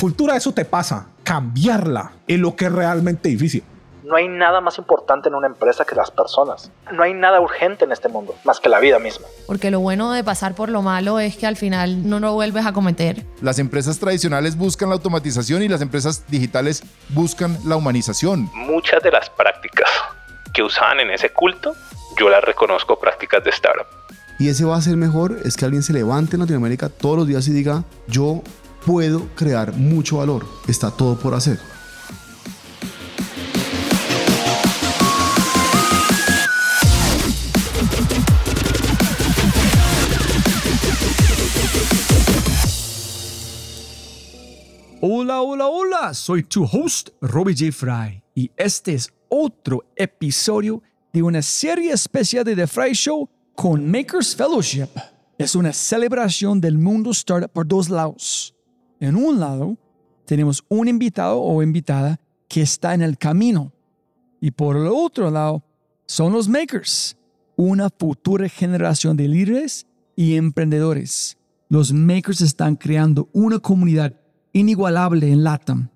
Cultura, eso te pasa. Cambiarla es lo que es realmente difícil. No hay nada más importante en una empresa que las personas. No hay nada urgente en este mundo, más que la vida misma. Porque lo bueno de pasar por lo malo es que al final no lo vuelves a cometer. Las empresas tradicionales buscan la automatización y las empresas digitales buscan la humanización. Muchas de las prácticas que usaban en ese culto, yo las reconozco prácticas de startup. Y ese va a ser mejor, es que alguien se levante en Latinoamérica todos los días y diga, yo puedo crear mucho valor, está todo por hacer. Hola, hola, hola, soy tu host, Robbie J. Fry, y este es otro episodio de una serie especial de The Fry Show con Makers Fellowship. Es una celebración del mundo startup por dos lados. En un lado, tenemos un invitado o invitada que está en el camino. Y por el otro lado, son los makers, una futura generación de líderes y emprendedores. Los makers están creando una comunidad inigualable en LATAM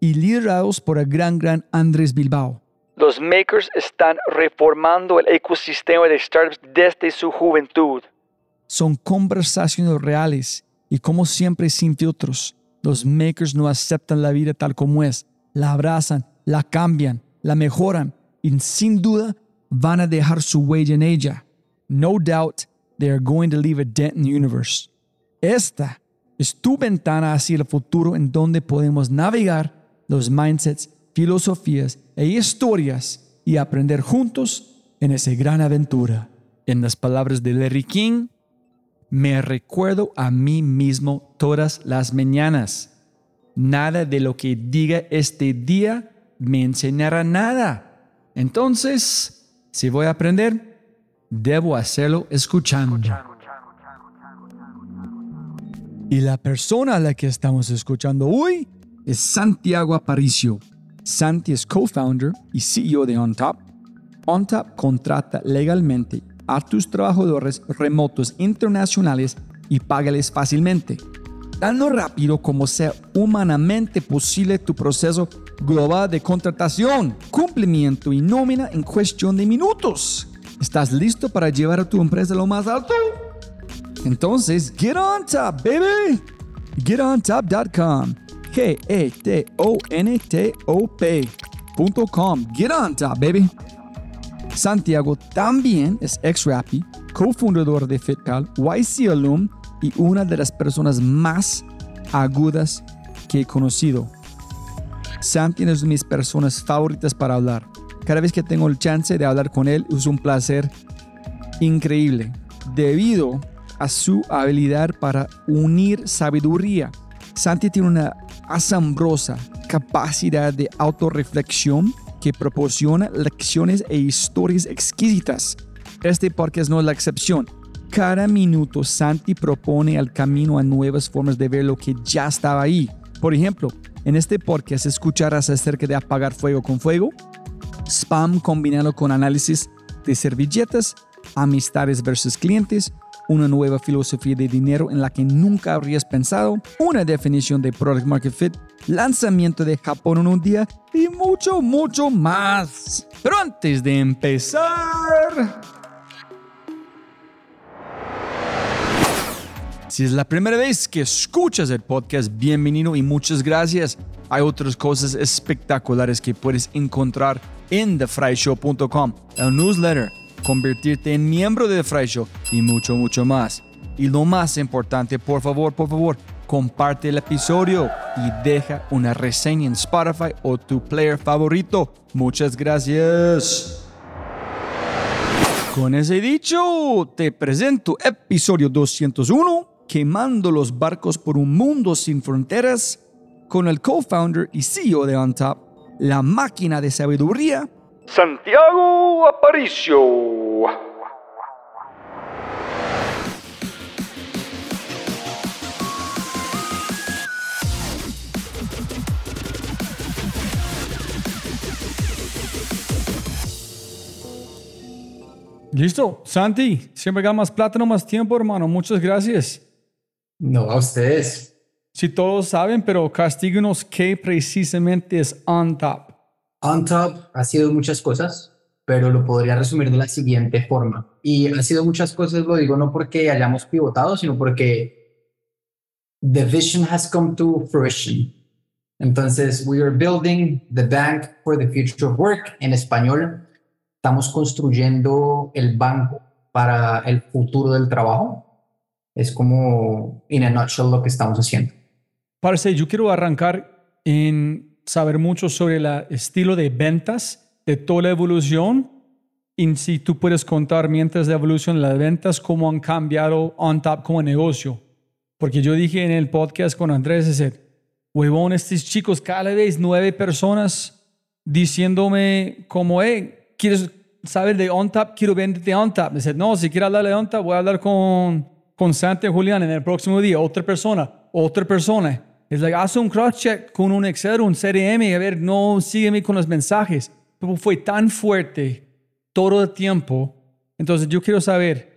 y liderados por el gran, gran Andrés Bilbao. Los makers están reformando el ecosistema de startups desde su juventud. Son conversaciones reales y como siempre sin filtros. Los makers no aceptan la vida tal como es, la abrazan, la cambian, la mejoran y sin duda van a dejar su huella en ella. No doubt they are going to leave a dent in the universe. Esta es tu ventana hacia el futuro en donde podemos navegar los mindsets, filosofías e historias y aprender juntos en esa gran aventura. En las palabras de Larry King, me recuerdo a mí mismo todas las mañanas. Nada de lo que diga este día me enseñará nada. Entonces, si voy a aprender, debo hacerlo escuchando. Y la persona a la que estamos escuchando hoy es Santiago Aparicio. Santi es co-founder y CEO de OnTop. OnTop contrata legalmente a tus trabajadores remotos internacionales y págales fácilmente, tan rápido como sea humanamente posible tu proceso global de contratación, cumplimiento y nómina en cuestión de minutos. ¿Estás listo para llevar a tu empresa a lo más alto? Entonces, get on top, baby. GetOnTop.com. G-E-T-O-N-T-O-P.com. Get on top, baby. Santiago también es ex-Rappi, cofundador de FitPal, YC Alum y una de las personas más agudas que he conocido. Santi es de mis personas favoritas para hablar. Cada vez que tengo el chance de hablar con él es un placer increíble, debido a su habilidad para unir sabiduría. Santi tiene una asombrosa capacidad de autorreflexión que proporciona lecciones e historias exquisitas. Este podcast no es la excepción. Cada minuto Santi propone el camino a nuevas formas de ver lo que ya estaba ahí. Por ejemplo, en este podcast escucharás acerca de apagar fuego con fuego, spam combinado con análisis de servilletas, amistades versus clientes, una nueva filosofía de dinero en la que nunca habrías pensado, una definición de Product Market Fit, lanzamiento de Japón en un día y mucho, mucho más. Pero antes de empezar... Si es la primera vez que escuchas el podcast, bienvenido y muchas gracias. Hay otras cosas espectaculares que puedes encontrar en thefryshow.com, el newsletter, convertirte en miembro de The Fry Show y mucho, mucho más. Y lo más importante, por favor, por favor, comparte el episodio y deja una reseña en Spotify o tu player favorito. Muchas gracias. Con ese dicho, te presento episodio 201, quemando los barcos por un mundo sin fronteras, con el co-founder y CEO de OnTop, la máquina de sabiduría, Santiago Aparicio. Listo, Santi, siempre gana más plata, no más tiempo, hermano. Muchas gracias. No, a ustedes. Si todos saben, pero castíguenos qué precisamente es on top. On top ha sido muchas cosas, pero lo podría resumir de la siguiente forma. Y ha sido muchas cosas, lo digo no porque hayamos pivotado, sino porque the vision has come to fruition. Entonces, we are building the bank for the future of work. En español, estamos construyendo el banco para el futuro del trabajo. Es como, in a nutshell, lo que estamos haciendo. Parce, yo quiero arrancar en saber mucho sobre el estilo de ventas de toda la evolución y si tú puedes contar mientras la evolución de las ventas, cómo han cambiado on top como negocio. Porque yo dije en el podcast con Andrés, ese, huevón, estos chicos, cada vez nueve personas diciéndome como, hey, ¿quieres saber de OnTap? Quiero venderte OnTap. Dice, no, si quieres hablar de OnTap, voy a hablar con, con Santi Julián en el próximo día. Otra persona, otra persona. Es like, haz un cross-check con un Excel, un CRM, a ver, no, sígueme con los mensajes. Pero fue tan fuerte todo el tiempo. Entonces, yo quiero saber,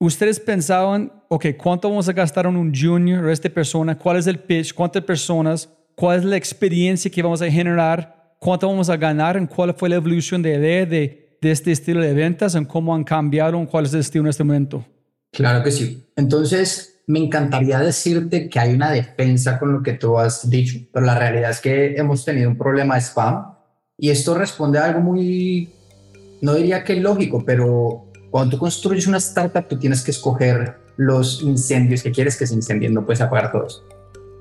¿Ustedes pensaban, ok, cuánto vamos a gastar en un junior o esta persona? ¿Cuál es el pitch? ¿Cuántas personas? ¿Cuál es la experiencia que vamos a generar? ¿Cuánto vamos a ganar? ¿En cuál fue la evolución de idea de, de este estilo de ventas? ¿En cómo han cambiado? ¿En cuál es el estilo en este momento? Claro que sí. Entonces, me encantaría decirte que hay una defensa con lo que tú has dicho, pero la realidad es que hemos tenido un problema de spam y esto responde a algo muy, no diría que lógico, pero cuando tú construyes una startup, tú tienes que escoger los incendios que quieres que se incendien, no puedes apagar todos.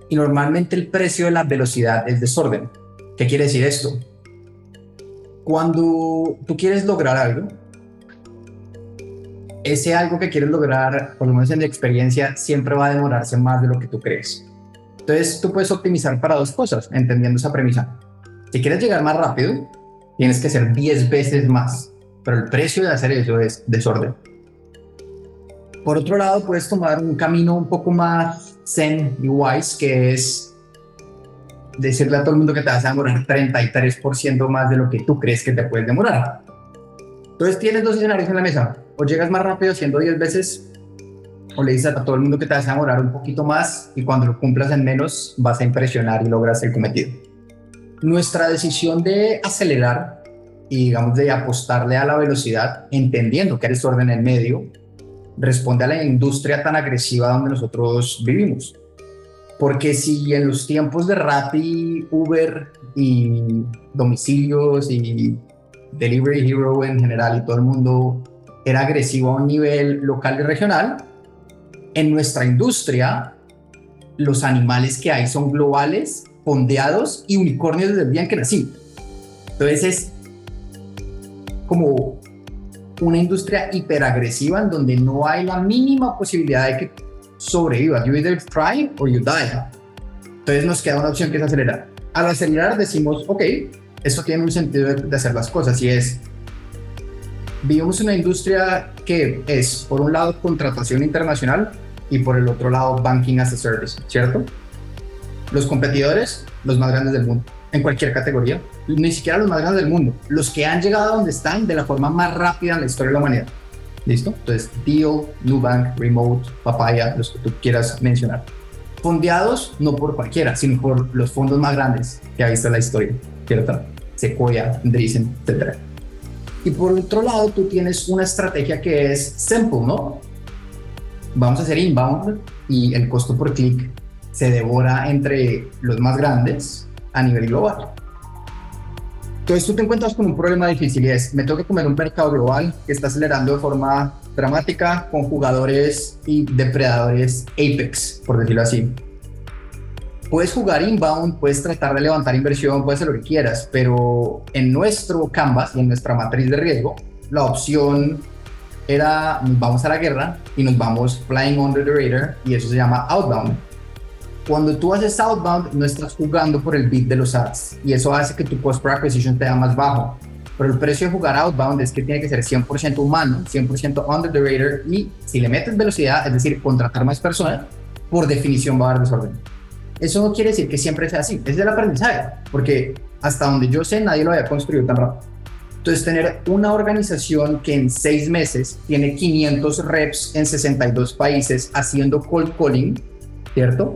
Y normalmente el precio de la velocidad es desorden. ¿Qué quiere decir esto? Cuando tú quieres lograr algo, ese algo que quieres lograr, por lo menos en mi experiencia, siempre va a demorarse más de lo que tú crees. Entonces tú puedes optimizar para dos cosas, entendiendo esa premisa. Si quieres llegar más rápido, tienes que hacer 10 veces más pero el precio de hacer eso es desorden. Por otro lado, puedes tomar un camino un poco más zen y wise, que es decirle a todo el mundo que te vas a demorar 33% más de lo que tú crees que te puedes demorar. Entonces tienes dos escenarios en la mesa. O llegas más rápido haciendo 10 veces, o le dices a todo el mundo que te vas a demorar un poquito más y cuando lo cumplas en menos vas a impresionar y logras el cometido. Nuestra decisión de acelerar y digamos de apostarle a la velocidad, entendiendo que eres orden en medio, responde a la industria tan agresiva donde nosotros vivimos. Porque si en los tiempos de Rappi, Uber y domicilios y Delivery Hero en general y todo el mundo era agresivo a un nivel local y regional, en nuestra industria los animales que hay son globales, fondeados y unicornios desde el día en que nací. Entonces es como una industria hiperagresiva en donde no hay la mínima posibilidad de que sobrevivas. You either try or you die. Entonces nos queda una opción que es acelerar. Al acelerar decimos, ok, esto tiene un sentido de, hacer las cosas y es, vivimos una industria que es, por un lado, contratación internacional y por el otro lado, banking as a service, ¿cierto? Los competidores, los más grandes del mundo en cualquier categoría, ni siquiera los más grandes del mundo, los que han llegado a donde están de la forma más rápida en la historia de la humanidad. ¿Listo? Entonces, Deal, Nubank, Remote, Papaya, los que tú quieras mencionar. Fondeados no por cualquiera, sino por los fondos más grandes que ha visto la historia, ¿cierto? Sequoia, Andreessen, etc. Y por otro lado, tú tienes una estrategia que es simple, ¿no? Vamos a hacer inbound y el costo por clic se devora entre los más grandes a nivel global. Entonces tú te encuentras con un problema difícil y es, me tengo que comer un mercado global que está acelerando de forma dramática con jugadores y depredadores apex, por decirlo así. Puedes jugar inbound, puedes tratar de levantar inversión, puedes hacer lo que quieras, pero en nuestro canvas y en nuestra matriz de riesgo, la opción era vamos a la guerra y nos vamos flying under the radar y eso se llama outbound cuando tú haces outbound, no estás jugando por el bit de los ads y eso hace que tu cost per acquisition te da más bajo. Pero el precio de jugar outbound es que tiene que ser 100% humano, 100% under the radar y si le metes velocidad, es decir, contratar más personas, por definición va a haber desorden. Eso no quiere decir que siempre sea así, es el aprendizaje, porque hasta donde yo sé nadie lo había construido tan rápido. Entonces, tener una organización que en seis meses tiene 500 reps en 62 países haciendo cold calling, ¿cierto?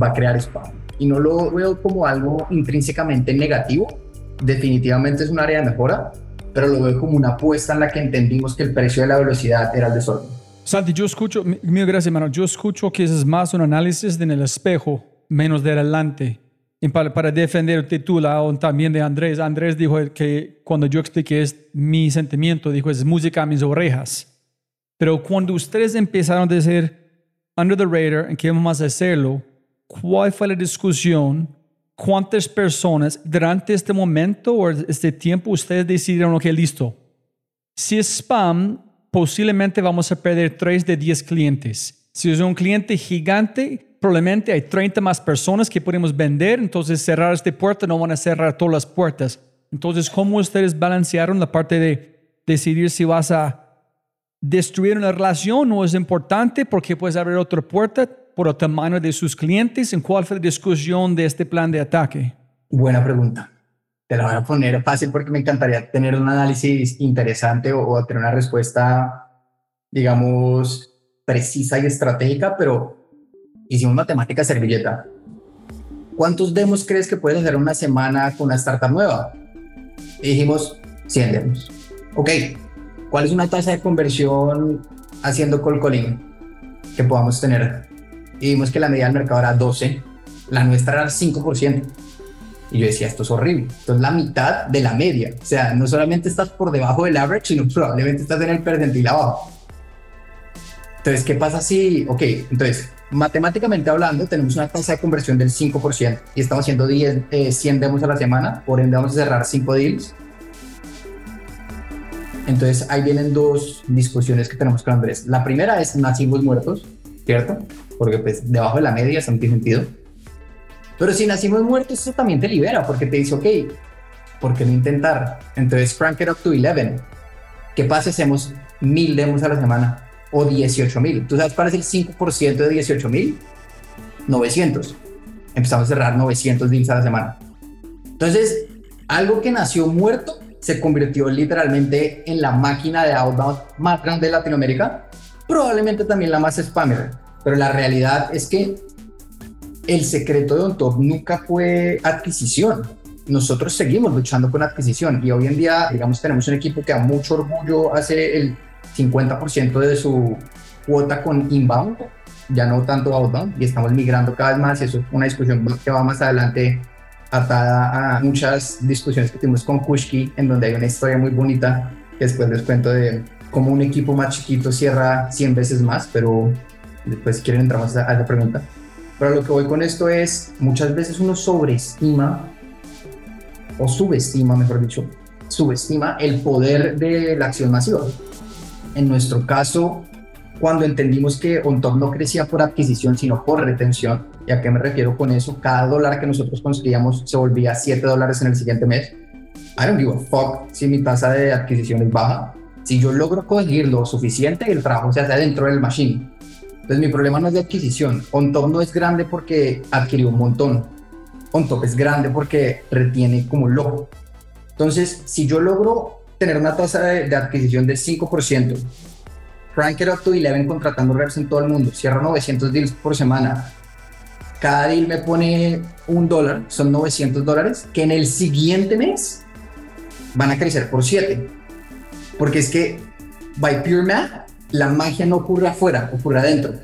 Va a crear spam. Y no lo veo como algo intrínsecamente negativo. Definitivamente es un área de mejora, pero lo veo como una apuesta en la que entendimos que el precio de la velocidad era el desorden. Santi, yo escucho, mi- mil gracias, hermano. Yo escucho que es más un análisis en el espejo, menos de adelante. Y para, para defender el título también de Andrés. Andrés dijo que cuando yo expliqué es mi sentimiento, dijo es música a mis orejas. Pero cuando ustedes empezaron a decir under the radar, en qué vamos a hacerlo, ¿cuál fue la discusión? ¿Cuántas personas durante este momento o este tiempo ustedes decidieron, ok, listo? Si es spam, posiblemente vamos a perder 3 de 10 clientes. Si es un cliente gigante, probablemente hay 30 más personas que podemos vender, entonces cerrar esta puerta no van a cerrar todas las puertas. Entonces, ¿cómo ustedes balancearon la parte de decidir si vas a destruir una relación no es importante porque puedes abrir otra puerta por el tamaño de sus clientes? ¿En cuál fue la discusión de este plan de ataque? Buena pregunta. Te la voy a poner fácil porque me encantaría tener un análisis interesante o, o tener una respuesta, digamos, precisa y estratégica, pero hicimos matemática servilleta. ¿Cuántos demos crees que puedes hacer una semana con una startup nueva? Y dijimos 100 demos. Ok, ¿cuál es una tasa de conversión haciendo cold calling que podamos tener? Y vimos que la media del mercado era 12, la nuestra era 5%. Y yo decía, esto es horrible. Esto es la mitad de la media. O sea, no solamente estás por debajo del average, sino probablemente estás en el percentil abajo. Entonces, ¿qué pasa si, ok, entonces, matemáticamente hablando, tenemos una tasa de conversión del 5% y estamos haciendo 10, eh, 100 demos a la semana, por ende vamos a cerrar 5 deals. Entonces, ahí vienen dos discusiones que tenemos con Andrés. La primera es, nacimos muertos, ¿cierto? Porque pues debajo de la media, no tiene sentido. Pero si nacimos muertos, eso también te libera, porque te dice, ok, ¿por qué no intentar? Entonces, crank it up to 11. ¿Qué pasa hacemos mil demos a la semana? O 18 mil. ¿Tú sabes cuál es el 5% de 18 mil? 900. Empezamos a cerrar 900 deals a la semana. Entonces, algo que nació muerto se convirtió literalmente en la máquina de outbound más grande de Latinoamérica, probablemente también la más spammer. Pero la realidad es que el secreto de OnTop nunca fue adquisición. Nosotros seguimos luchando con adquisición y hoy en día, digamos, tenemos un equipo que a mucho orgullo hace el 50% de su cuota con inbound, ya no tanto outbound, y estamos migrando cada vez más. Eso es una discusión que va más adelante atada a muchas discusiones que tuvimos con Kushki, en donde hay una historia muy bonita que después les cuento de cómo un equipo más chiquito cierra 100 veces más, pero después si quieren entramos a esa pregunta. Pero lo que voy con esto es, muchas veces uno sobreestima, o subestima, mejor dicho, subestima el poder de la acción masiva. En nuestro caso, cuando entendimos que OnTop no crecía por adquisición, sino por retención, ¿y a qué me refiero con eso? Cada dólar que nosotros conseguíamos se volvía 7 dólares en el siguiente mes. I don't give a fuck si mi tasa de adquisición es baja. Si yo logro conseguir lo suficiente, el trabajo se hace dentro del machine. Entonces mi problema no es de adquisición. OnTop no es grande porque adquirió un montón. OnTop es grande porque retiene como loco. Entonces, si yo logro tener una tasa de, de adquisición del 5%, crank it up to 11 contratando reps en todo el mundo, cierro 900 deals por semana, cada deal me pone un dólar, son 900 dólares, que en el siguiente mes van a crecer por 7. Porque es que, by pure math, la magia no ocurre afuera, ocurre adentro.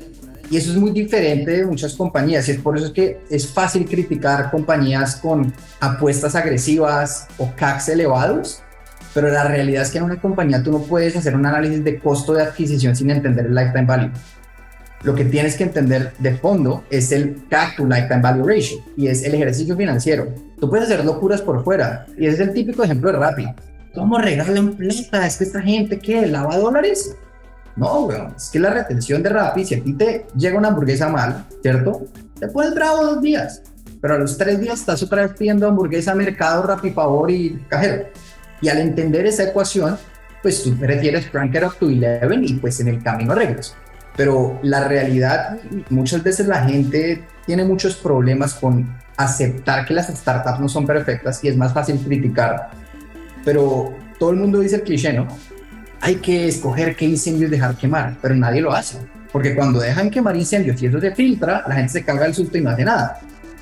Y eso es muy diferente de muchas compañías. Y es por eso es que es fácil criticar compañías con apuestas agresivas o CACs elevados. Pero la realidad es que en una compañía tú no puedes hacer un análisis de costo de adquisición sin entender el lifetime value. Lo que tienes que entender de fondo es el CAC to lifetime value ratio y es el ejercicio financiero. Tú puedes hacer locuras por fuera y ese es el típico ejemplo de Rappi. ¿Cómo regalan plata? Es que esta gente que lava dólares no, weón, es que la retención de Rappi, si a ti te llega una hamburguesa mal, ¿cierto? Te puedes bravo dos días, pero a los tres días estás otra vez pidiendo hamburguesa, mercado, Rappi, Favor y cajero. Y al entender esa ecuación, pues tú prefieres crank it up to 11 y pues en el camino arreglas. Pero la realidad, muchas veces la gente tiene muchos problemas con aceptar que las startups no son perfectas y es más fácil criticar pero todo el mundo dice el cliché, ¿no? Hay que escoger qué incendios dejar quemar, pero nadie lo hace. Porque cuando dejan quemar incendios y eso se filtra, la gente se caga el susto y no hace nada.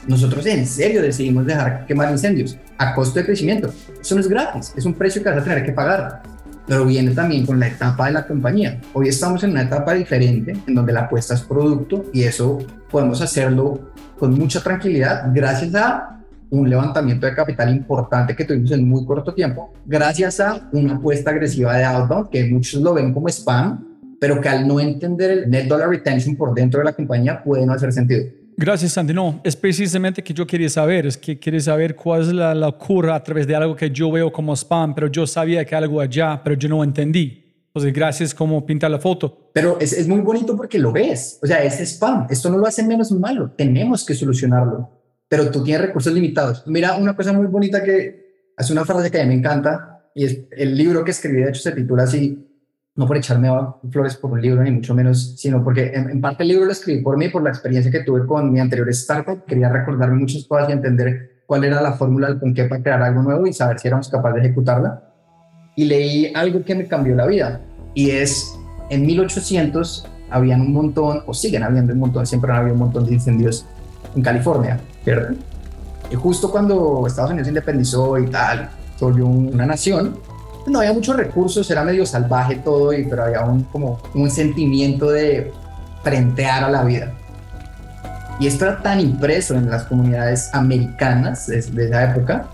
Nosotros en serio decidimos dejar quemar incendios a costo de crecimiento. Eso no es gratis, es un precio que vas a tener que pagar. Pero viene también con la etapa de la compañía. Hoy estamos en una etapa diferente, en donde la apuesta es producto y eso podemos hacerlo con mucha tranquilidad gracias a un levantamiento de capital importante que tuvimos en muy corto tiempo, gracias a una apuesta agresiva de outbound, que muchos lo ven como spam, pero que al no entender el net dollar retention por dentro de la compañía puede no hacer sentido. Gracias, Santi. No, es precisamente que yo quería saber, es que quería saber cuál es la locura a través de algo que yo veo como spam, pero yo sabía que algo allá, pero yo no entendí. Entonces, gracias como pintar la foto. Pero es, es muy bonito porque lo ves. O sea, es spam. Esto no lo hace menos malo. Tenemos que solucionarlo. Pero tú tienes recursos limitados. Mira, una cosa muy bonita que hace una frase que a mí me encanta y es el libro que escribí, de hecho, se titula así no por echarme flores por un libro, ni mucho menos, sino porque en, parte el libro lo escribí por mí, por la experiencia que tuve con mi anterior startup. Quería recordarme muchas cosas y entender cuál era la fórmula del qué para crear algo nuevo y saber si éramos capaces de ejecutarla. Y leí algo que me cambió la vida, y es en 1800 habían un montón, o siguen habiendo un montón, siempre han habido un montón de incendios en California, ¿cierto? Justo cuando Estados Unidos se independizó y tal, se volvió una nación, no había muchos recursos, era medio salvaje todo, pero había un, como un sentimiento de frentear a la vida. Y esto era tan impreso en las comunidades americanas de, de esa época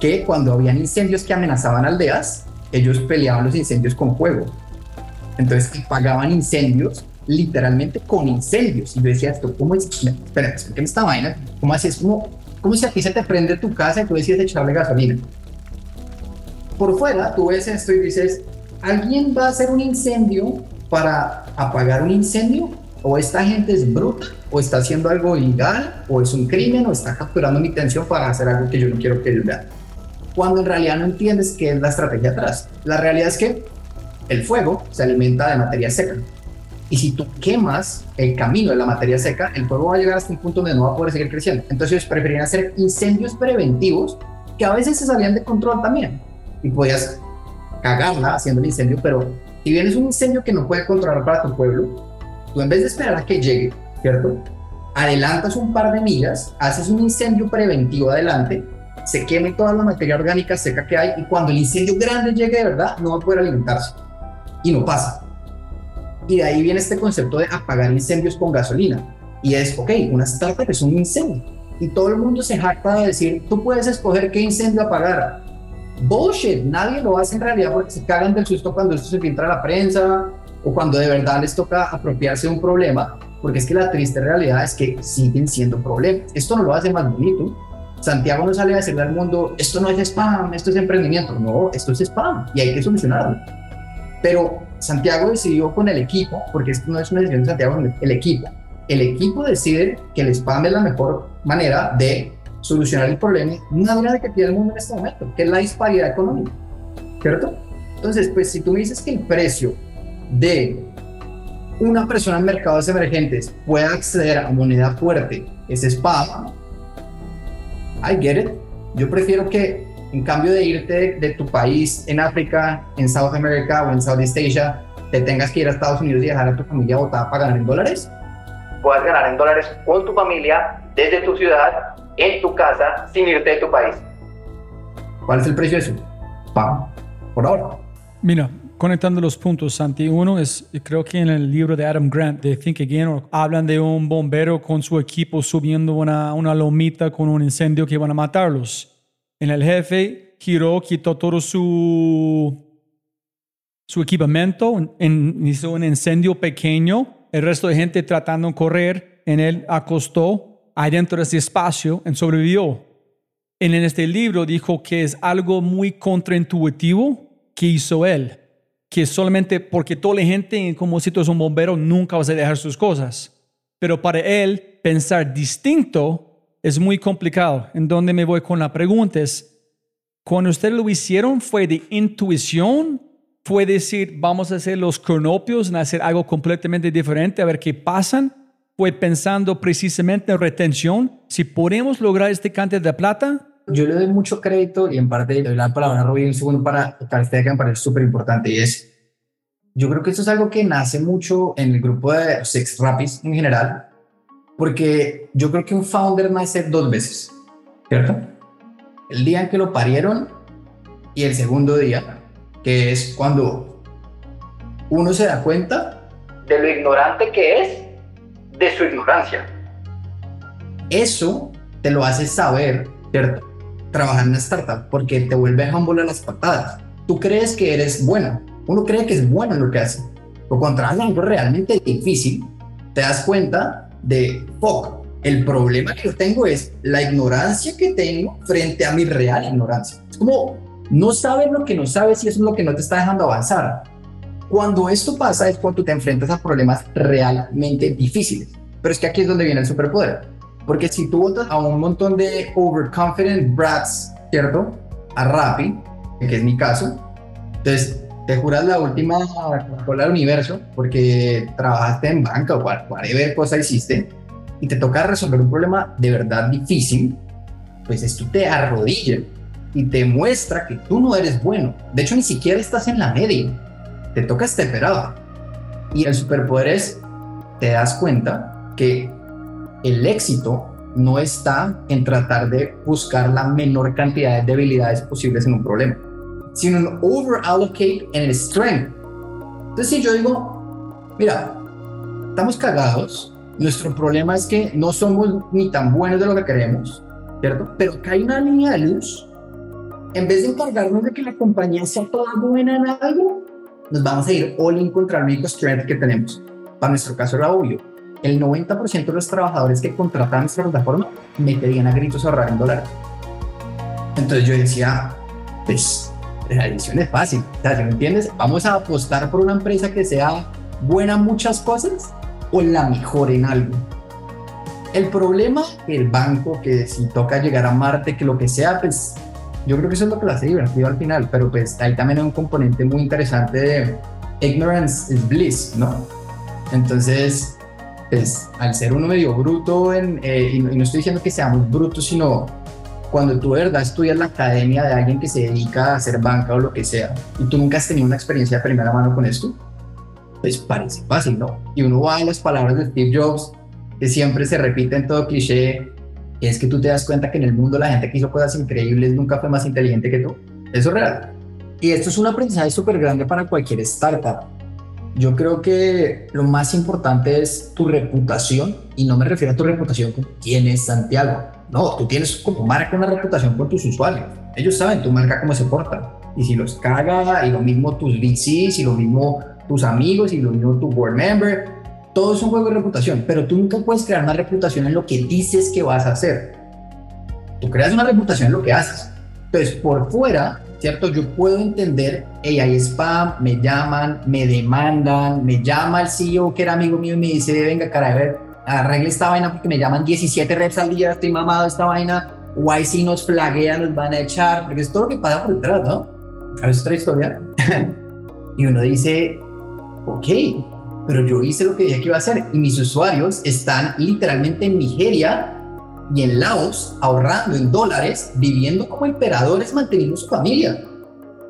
que cuando habían incendios que amenazaban aldeas, ellos peleaban los incendios con fuego. Entonces pagaban incendios literalmente con incendios. Y yo decía, esto, ¿cómo es? Espera, explíqueme esta vaina. ¿Cómo así? Es como, como si aquí se te prende tu casa y tú decides echarle gasolina por fuera tú ves esto y dices, ¿alguien va a hacer un incendio para apagar un incendio? ¿O esta gente es bruta? ¿O está haciendo algo ilegal? ¿O es un crimen? ¿O está capturando mi atención para hacer algo que yo no quiero que ellos vean? Cuando en realidad no entiendes qué es la estrategia atrás. La realidad es que el fuego se alimenta de materia seca. Y si tú quemas el camino de la materia seca, el fuego va a llegar hasta un punto donde no va a poder seguir creciendo. Entonces preferían hacer incendios preventivos que a veces se salían de control también y podías cagarla haciendo el incendio, pero si bien es un incendio que no puede controlar para tu pueblo, tú en vez de esperar a que llegue, ¿cierto? Adelantas un par de millas, haces un incendio preventivo adelante, se queme toda la materia orgánica seca que hay y cuando el incendio grande llegue de verdad, no va a poder alimentarse. Y no pasa. Y de ahí viene este concepto de apagar incendios con gasolina. Y es, ok, una startup es un incendio. Y todo el mundo se jacta de decir, tú puedes escoger qué incendio apagar bullshit. Nadie lo hace en realidad porque se cagan del susto cuando esto se filtra a la prensa o cuando de verdad les toca apropiarse de un problema, porque es que la triste realidad es que siguen siendo problemas. Esto no lo hace más bonito. Santiago no sale a decirle al mundo, esto no es spam, esto es emprendimiento. No, esto es spam y hay que solucionarlo. Pero Santiago decidió con el equipo, porque esto no es una decisión de Santiago, el equipo. El equipo decide que el spam es la mejor manera de solucionar el problema una manera que tiene el mundo en este momento, que es la disparidad económica, ¿cierto? Entonces, pues si tú me dices que el precio de una persona en mercados emergentes pueda acceder a moneda fuerte, es spam, I get it. Yo prefiero que en cambio de irte de, tu país en África, en South America o en Southeast Asia, te tengas que ir a Estados Unidos y dejar a tu familia votada para ganar en dólares, puedas ganar en dólares con tu familia desde tu ciudad en tu casa sin irte de tu país. ¿Cuál es el precio de eso? ¡Pam! Por ahora. Mira, conectando los puntos, Santi. Uno es, creo que en el libro de Adam Grant, de Think Again, hablan de un bombero con su equipo subiendo una, una lomita con un incendio que iban a matarlos. En el jefe giró, quitó todo su, su equipamiento, en, hizo un incendio pequeño. El resto de gente tratando de correr, en él acostó ahí dentro de ese espacio y sobrevivió. En este libro dijo que es algo muy contraintuitivo que hizo él, que solamente porque toda la gente como si tú eres un bombero nunca vas a dejar sus cosas. Pero para él pensar distinto es muy complicado. En donde me voy con la pregunta es, cuando ustedes lo hicieron fue de intuición, fue decir, vamos a hacer los cronopios, hacer algo completamente diferente, a ver qué pasan, fue pensando precisamente en retención. Si podemos lograr este cante de plata, yo le doy mucho crédito y en parte le doy la palabra a Robbie un segundo para este que me parece súper importante y es, yo creo que esto es algo que nace mucho en el grupo de Sex Rapis en general, porque yo creo que un founder nace dos veces, ¿cierto? El día en que lo parieron y el segundo día, que es cuando uno se da cuenta de lo ignorante que es de su ignorancia. Eso te lo hace saber, ¿cierto? Trabajar en una startup porque te vuelve humble a las patadas. Tú crees que eres bueno, uno cree que es bueno en lo que hace, pero cuando trabajas en algo realmente difícil, te das cuenta de, fuck, el problema que yo tengo es la ignorancia que tengo frente a mi real ignorancia. Es como, no sabes lo que no sabes y eso es lo que no te está dejando avanzar. Cuando esto pasa es cuando te enfrentas a problemas realmente difíciles. Pero es que aquí es donde viene el superpoder. Porque si tú votas a un montón de overconfident brats, ¿cierto? A Rappi, que es mi caso, entonces te juras la última cola del universo porque trabajaste en banca o whatever cosa hiciste y te toca resolver un problema de verdad difícil, pues esto te arrodilla y te muestra que tú no eres bueno. De hecho, ni siquiera estás en la media. Te toca este Y el superpoder es, te das cuenta que el éxito no está en tratar de buscar la menor cantidad de debilidades posibles en un problema, sino en over allocate en el strength. Entonces, si yo digo, mira, estamos cagados, nuestro problema es que no somos ni tan buenos de lo que queremos, ¿cierto? Pero acá hay una línea de luz. En vez de encargarnos de que la compañía sea toda buena en algo, nos vamos a ir all in contra el único strength que tenemos. Para nuestro caso era obvio el 90% de los trabajadores que contratan nuestra plataforma me pedían a gritos ahorrar en dólares. Entonces yo decía, pues la edición es fácil, o sea, ¿me entiendes? Vamos a apostar por una empresa que sea buena en muchas cosas o la mejor en algo. El problema, el banco, que si toca llegar a Marte, que lo que sea, pues yo creo que eso es lo que la hace divertido al final, pero pues ahí también hay un componente muy interesante de ignorance is bliss, ¿no? Entonces, pues al ser uno medio bruto, en, eh, y, no, estoy diciendo que seamos brutos, sino cuando tú de verdad estudias la academia de alguien que se dedica a hacer banca o lo que sea, y tú nunca has tenido una experiencia de primera mano con esto, pues parece fácil, ¿no? Y uno va a las palabras de Steve Jobs, que siempre se repite en todo cliché, es que tú te das cuenta que en el mundo la gente que hizo cosas increíbles nunca fue más inteligente que tú. Eso es real. Y esto es un aprendizaje súper grande para cualquier startup yo creo que lo más importante es tu reputación y no me refiero a tu reputación con quién es Santiago. No, tú tienes como marca una reputación con tus usuarios. Ellos saben tu marca cómo se porta. Y si los caga, y lo mismo tus VCs, y lo mismo tus amigos, y lo mismo tu board member, todo es un juego de reputación. Pero tú nunca puedes crear una reputación en lo que dices que vas a hacer. Tú creas una reputación en lo que haces. Entonces, por fuera, ¿cierto? Yo puedo entender, hey, hay spam, me llaman, me demandan, me llama el CEO que era amigo mío y me dice, venga, cara, a ver, arregle esta vaina porque me llaman 17 reps al día, estoy mamado esta vaina, YC nos flaguea, nos van a echar, porque es todo lo que pasa por detrás, ¿no? Es otra historia. y uno dice, ok, pero yo hice lo que dije que iba a hacer y mis usuarios están literalmente en Nigeria y en Laos ahorrando en dólares, viviendo como emperadores, manteniendo su familia.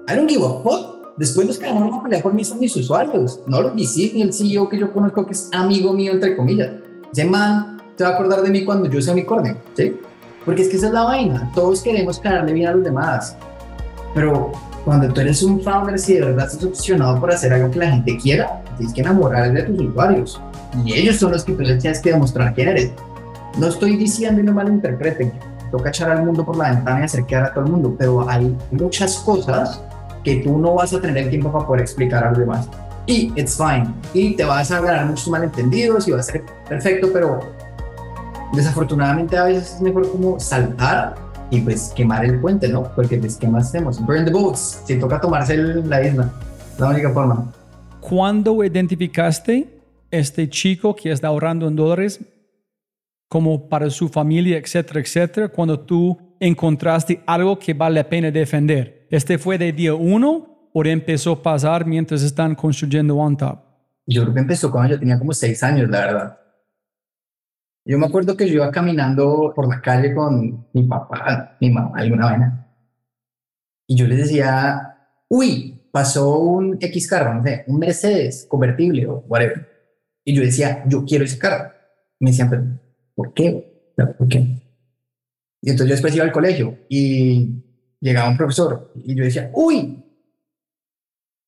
I don't give a fuck. Después los que ganaron a pelear por mí son mis usuarios, no los VCs ni el CEO que yo conozco que es amigo mío, entre comillas. Ese man se va a acordar de mí cuando yo sea unicornio, ¿sí? Porque es que esa es la vaina. Todos queremos ganarle bien a los demás. Pero cuando tú eres un founder, si de verdad estás obsesionado por hacer algo que la gente quiera, tienes que enamorar de tus usuarios. Y ellos son los que tú les tienes que demostrar quién eres. No estoy diciendo y no malinterpreten, toca echar al mundo por la ventana y hacer quedar a todo el mundo, pero hay muchas cosas que tú no vas a tener el tiempo para poder explicar a los demás. Y it's fine. Y te vas a ganar muchos malentendidos y va a ser perfecto, pero desafortunadamente a veces es mejor como saltar y pues quemar el puente, ¿no? Porque pues, ¿qué más hacemos? Burn the boats. Si toca tomarse la isla. La única forma. ¿Cuándo identificaste este chico que está ahorrando en dólares como para su familia, etcétera, etcétera, cuando tú encontraste algo que vale la pena defender? ¿Este fue de día uno o empezó a pasar mientras están construyendo OneTop? Yo creo que empezó cuando yo tenía como seis años, la verdad. Yo me acuerdo que yo iba caminando por la calle con mi papá, mi mamá, alguna vaina. Y yo les decía, uy, pasó un X carro, no sé, un Mercedes convertible o whatever. Y yo decía, yo quiero ese carro. Me decían, pero ¿por qué? ¿Por qué? Y entonces yo después iba al colegio y llegaba un profesor y yo decía, uy,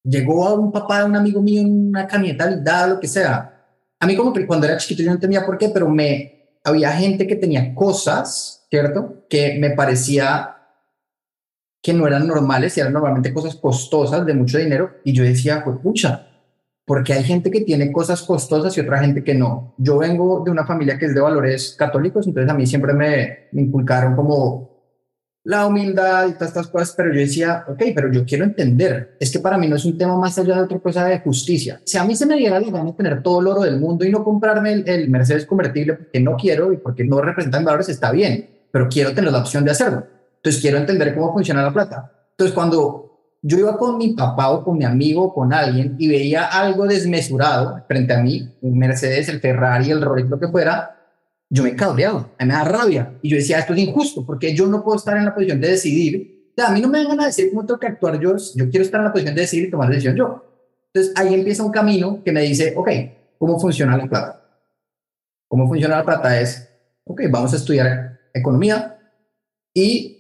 llegó a un papá de un amigo mío en una camioneta blindada, lo que sea. A mí como que cuando era chiquito yo no entendía por qué, pero me había gente que tenía cosas, ¿cierto? Que me parecía que no eran normales y eran normalmente cosas costosas de mucho dinero y yo decía, pues pucha, porque hay gente que tiene cosas costosas y otra gente que no. Yo vengo de una familia que es de valores católicos, entonces a mí siempre me, me inculcaron como la humildad y todas estas cosas, pero yo decía, ok, pero yo quiero entender, es que para mí no es un tema más allá de otra cosa de justicia. Si a mí se me diera la gana tener todo el oro del mundo y no comprarme el, Mercedes convertible porque no quiero y porque no representan valores, está bien, pero quiero tener la opción de hacerlo. Entonces quiero entender cómo funciona la plata. Entonces cuando yo iba con mi papá o con mi amigo o con alguien y veía algo desmesurado frente a mí, un Mercedes, el Ferrari, el Rolex, lo que fuera, yo me cabreaba, me da rabia. Y yo decía, esto es injusto, porque yo no puedo estar en la posición de decidir. O sea, a mí no me van a decir cómo tengo que actuar yo, yo quiero estar en la posición de decidir y tomar la decisión yo. Entonces ahí empieza un camino que me dice, ok, ¿cómo funciona la plata? ¿Cómo funciona la plata? Es, ok, vamos a estudiar economía y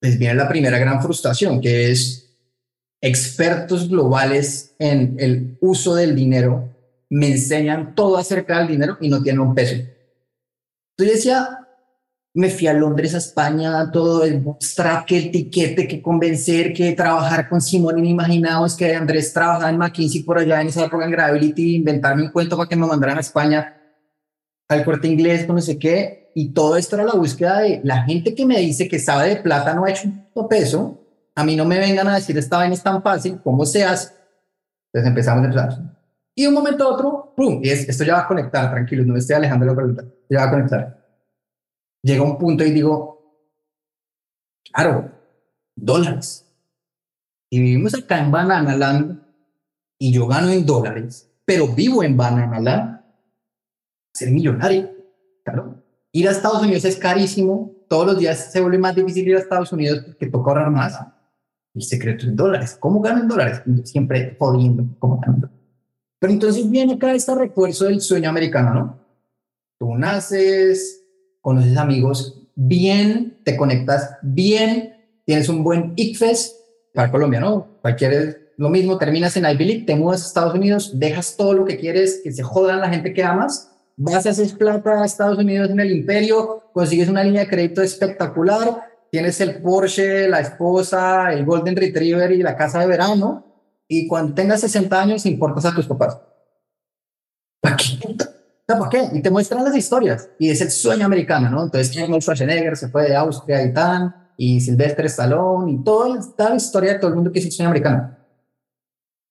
pues viene la primera gran frustración, que es expertos globales en el uso del dinero me enseñan todo acerca del dinero y no tienen un peso. Entonces decía, me fui a Londres, a España, todo el bootstrap, que el tiquete, que convencer, que trabajar con Simón inimaginados, que Andrés trabajaba en McKinsey por allá en esa época en Gravity, inventarme un cuento para que me mandaran a España al corte inglés, con no sé qué, y todo esto era la búsqueda de la gente que me dice que sabe de plata no ha hecho un peso, a mí no me vengan a decir esta vaina es tan fácil, ¿cómo se hace? Entonces empezamos a empezar. Y de un momento a otro, ¡pum! Y es, esto ya va a conectar, tranquilo, no me estoy alejando de la pregunta, ya va a conectar. Llega un punto y digo, claro, dólares. Y vivimos acá en Banana Land y yo gano en dólares, pero vivo en Banana Land, ser millonario, claro. Ir a Estados Unidos es carísimo, todos los días se vuelve más difícil ir a Estados Unidos porque toca ahorrar más. El secreto es dólares. ¿Cómo gano en dólares? Siempre jodiendo cómo gano en dólares. Pero entonces viene acá este refuerzo del sueño americano, ¿no? Tú naces, conoces amigos bien, te conectas bien, tienes un buen ICFES para Colombia, ¿no? Cualquier, lo mismo, terminas en Ivy League, te mudas a Estados Unidos, dejas todo lo que quieres, que se jodan la gente que amas, vas a hacer plata a Estados Unidos en el imperio, consigues una línea de crédito espectacular, tienes el Porsche, la esposa, el Golden Retriever y la casa de verano, y cuando tengas 60 años importas a tus papás. ¿Para qué? ¿Para qué? Y te muestran las historias. Y es el sueño americano, ¿no? Entonces Arnold Schwarzenegger se fue de Austria y tal, y Sylvester Stallone, y toda, la historia de todo el mundo que es el sueño americano.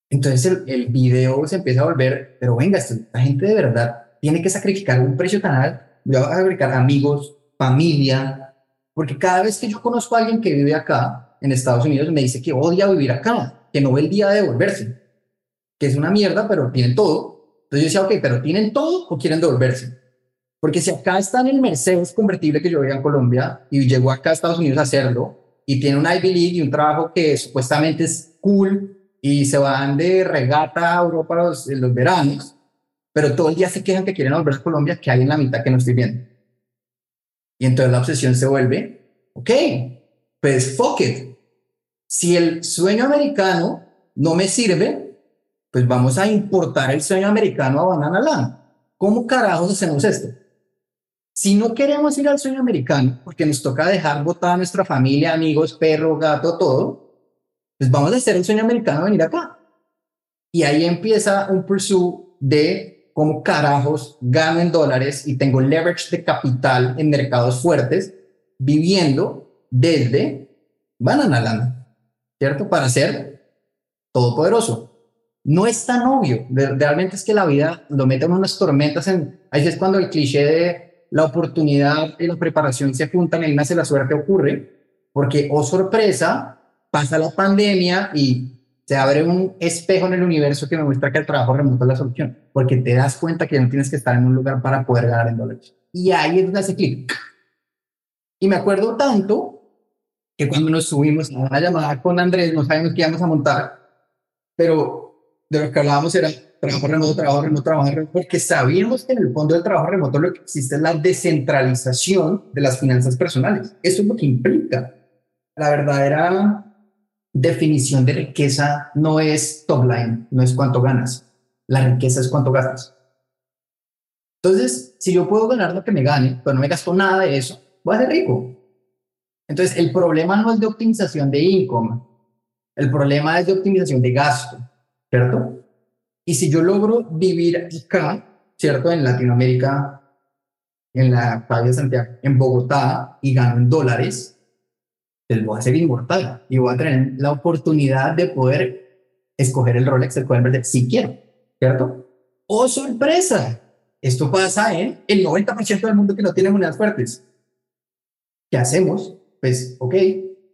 Entonces el, el video se empieza a volver, pero venga, esta gente de verdad tiene que sacrificar un precio tan alto. Yo voy a sacrificar amigos, familia, porque cada vez que yo conozco a alguien que vive acá, en Estados Unidos, me dice que odia vivir acá que no ve el día de devolverse, que es una mierda, pero tienen todo. Entonces yo decía, ok, pero ¿tienen todo o quieren devolverse? Porque si acá está en el Mercedes convertible que yo veía en Colombia y llegó acá a Estados Unidos a hacerlo y tiene un Ivy League y un trabajo que supuestamente es cool y se van de regata a Europa los, en los veranos, pero todo el día se quejan que quieren volver a Colombia, que hay en la mitad que no estoy viendo. Y entonces la obsesión se vuelve, ok, pues fuck it, si el sueño americano no me sirve, pues vamos a importar el sueño americano a Banana Land. ¿Cómo carajos hacemos esto? Si no queremos ir al sueño americano, porque nos toca dejar botada a nuestra familia, amigos, perro, gato, todo, pues vamos a hacer el sueño americano venir acá. Y ahí empieza un pursuit de cómo carajos gano en dólares y tengo leverage de capital en mercados fuertes, viviendo desde Banana Land. ¿Cierto? Para ser todopoderoso. No es tan obvio, realmente es que la vida lo mete en unas tormentas, en, ahí es cuando el cliché de la oportunidad y la preparación se juntan y nace la suerte ocurre, porque, oh sorpresa, pasa la pandemia y se abre un espejo en el universo que me muestra que el trabajo remoto es la solución, porque te das cuenta que no tienes que estar en un lugar para poder ganar en dólares. y ahí es donde hace clic. Y me acuerdo tanto que cuando nos subimos a una llamada con Andrés, no sabíamos qué íbamos a montar, pero de lo que hablábamos era trabajo remoto, trabajo remoto, trabajo remoto, porque sabíamos que en el fondo del trabajo remoto lo que existe es la descentralización de las finanzas personales. Eso es lo que implica. La verdadera definición de riqueza no es top line, no es cuánto ganas. La riqueza es cuánto gastas. Entonces, si yo puedo ganar lo que me gane, pero no me gasto nada de eso, voy a ser rico. Entonces, el problema no es de optimización de income, el problema es de optimización de gasto, ¿cierto? Y si yo logro vivir acá, ¿cierto? En Latinoamérica, en la de Santiago, en Bogotá, y gano en dólares, pues voy a ser inmortal y voy a tener la oportunidad de poder escoger el Rolex del cual si quiero, ¿cierto? ¡Oh, sorpresa! Esto pasa en el 90% del mundo que no tiene monedas fuertes. ¿Qué hacemos? Pues, ok,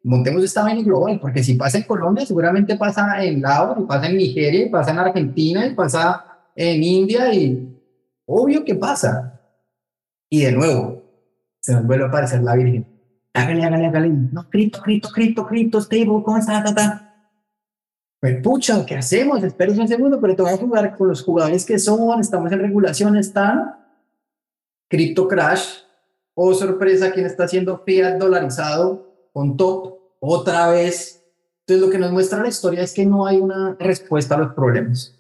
montemos esta vaina global, porque si pasa en Colombia, seguramente pasa en Laos, y pasa en Nigeria, pasa en Argentina, pasa en India, y obvio que pasa. Y de nuevo, se nos vuelve a aparecer la Virgen. Hágale, hágale, hágale. No, cripto, cripto, cripto, cripto, stable, ¿cómo está? Ta, Pues pucha, ¿qué hacemos? Espera un segundo, pero te voy a jugar con los jugadores que son, estamos en regulación, están. Crypto Crash, oh sorpresa, ¿quién está haciendo fiat dolarizado con top otra vez. Entonces lo que nos muestra la historia es que no hay una respuesta a los problemas,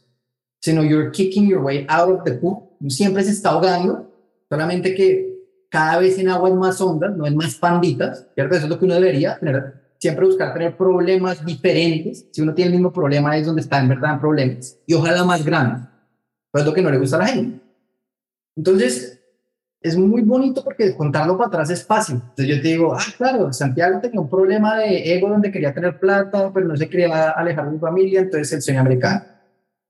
sino you're kicking your way out of the pool. Siempre se está ahogando, solamente que cada vez en aguas más hondas, no en más panditas, ¿cierto? Eso es lo que uno debería tener, siempre buscar tener problemas diferentes. Si uno tiene el mismo problema es donde está en verdad en problemas y ojalá más grandes. Pues es lo que no le gusta a la gente. Entonces, es muy bonito porque contarlo para atrás es fácil. Entonces yo te digo, ah, claro, Santiago tenía un problema de ego donde quería tener plata, pero no se quería alejar de su familia, entonces el sueño americano.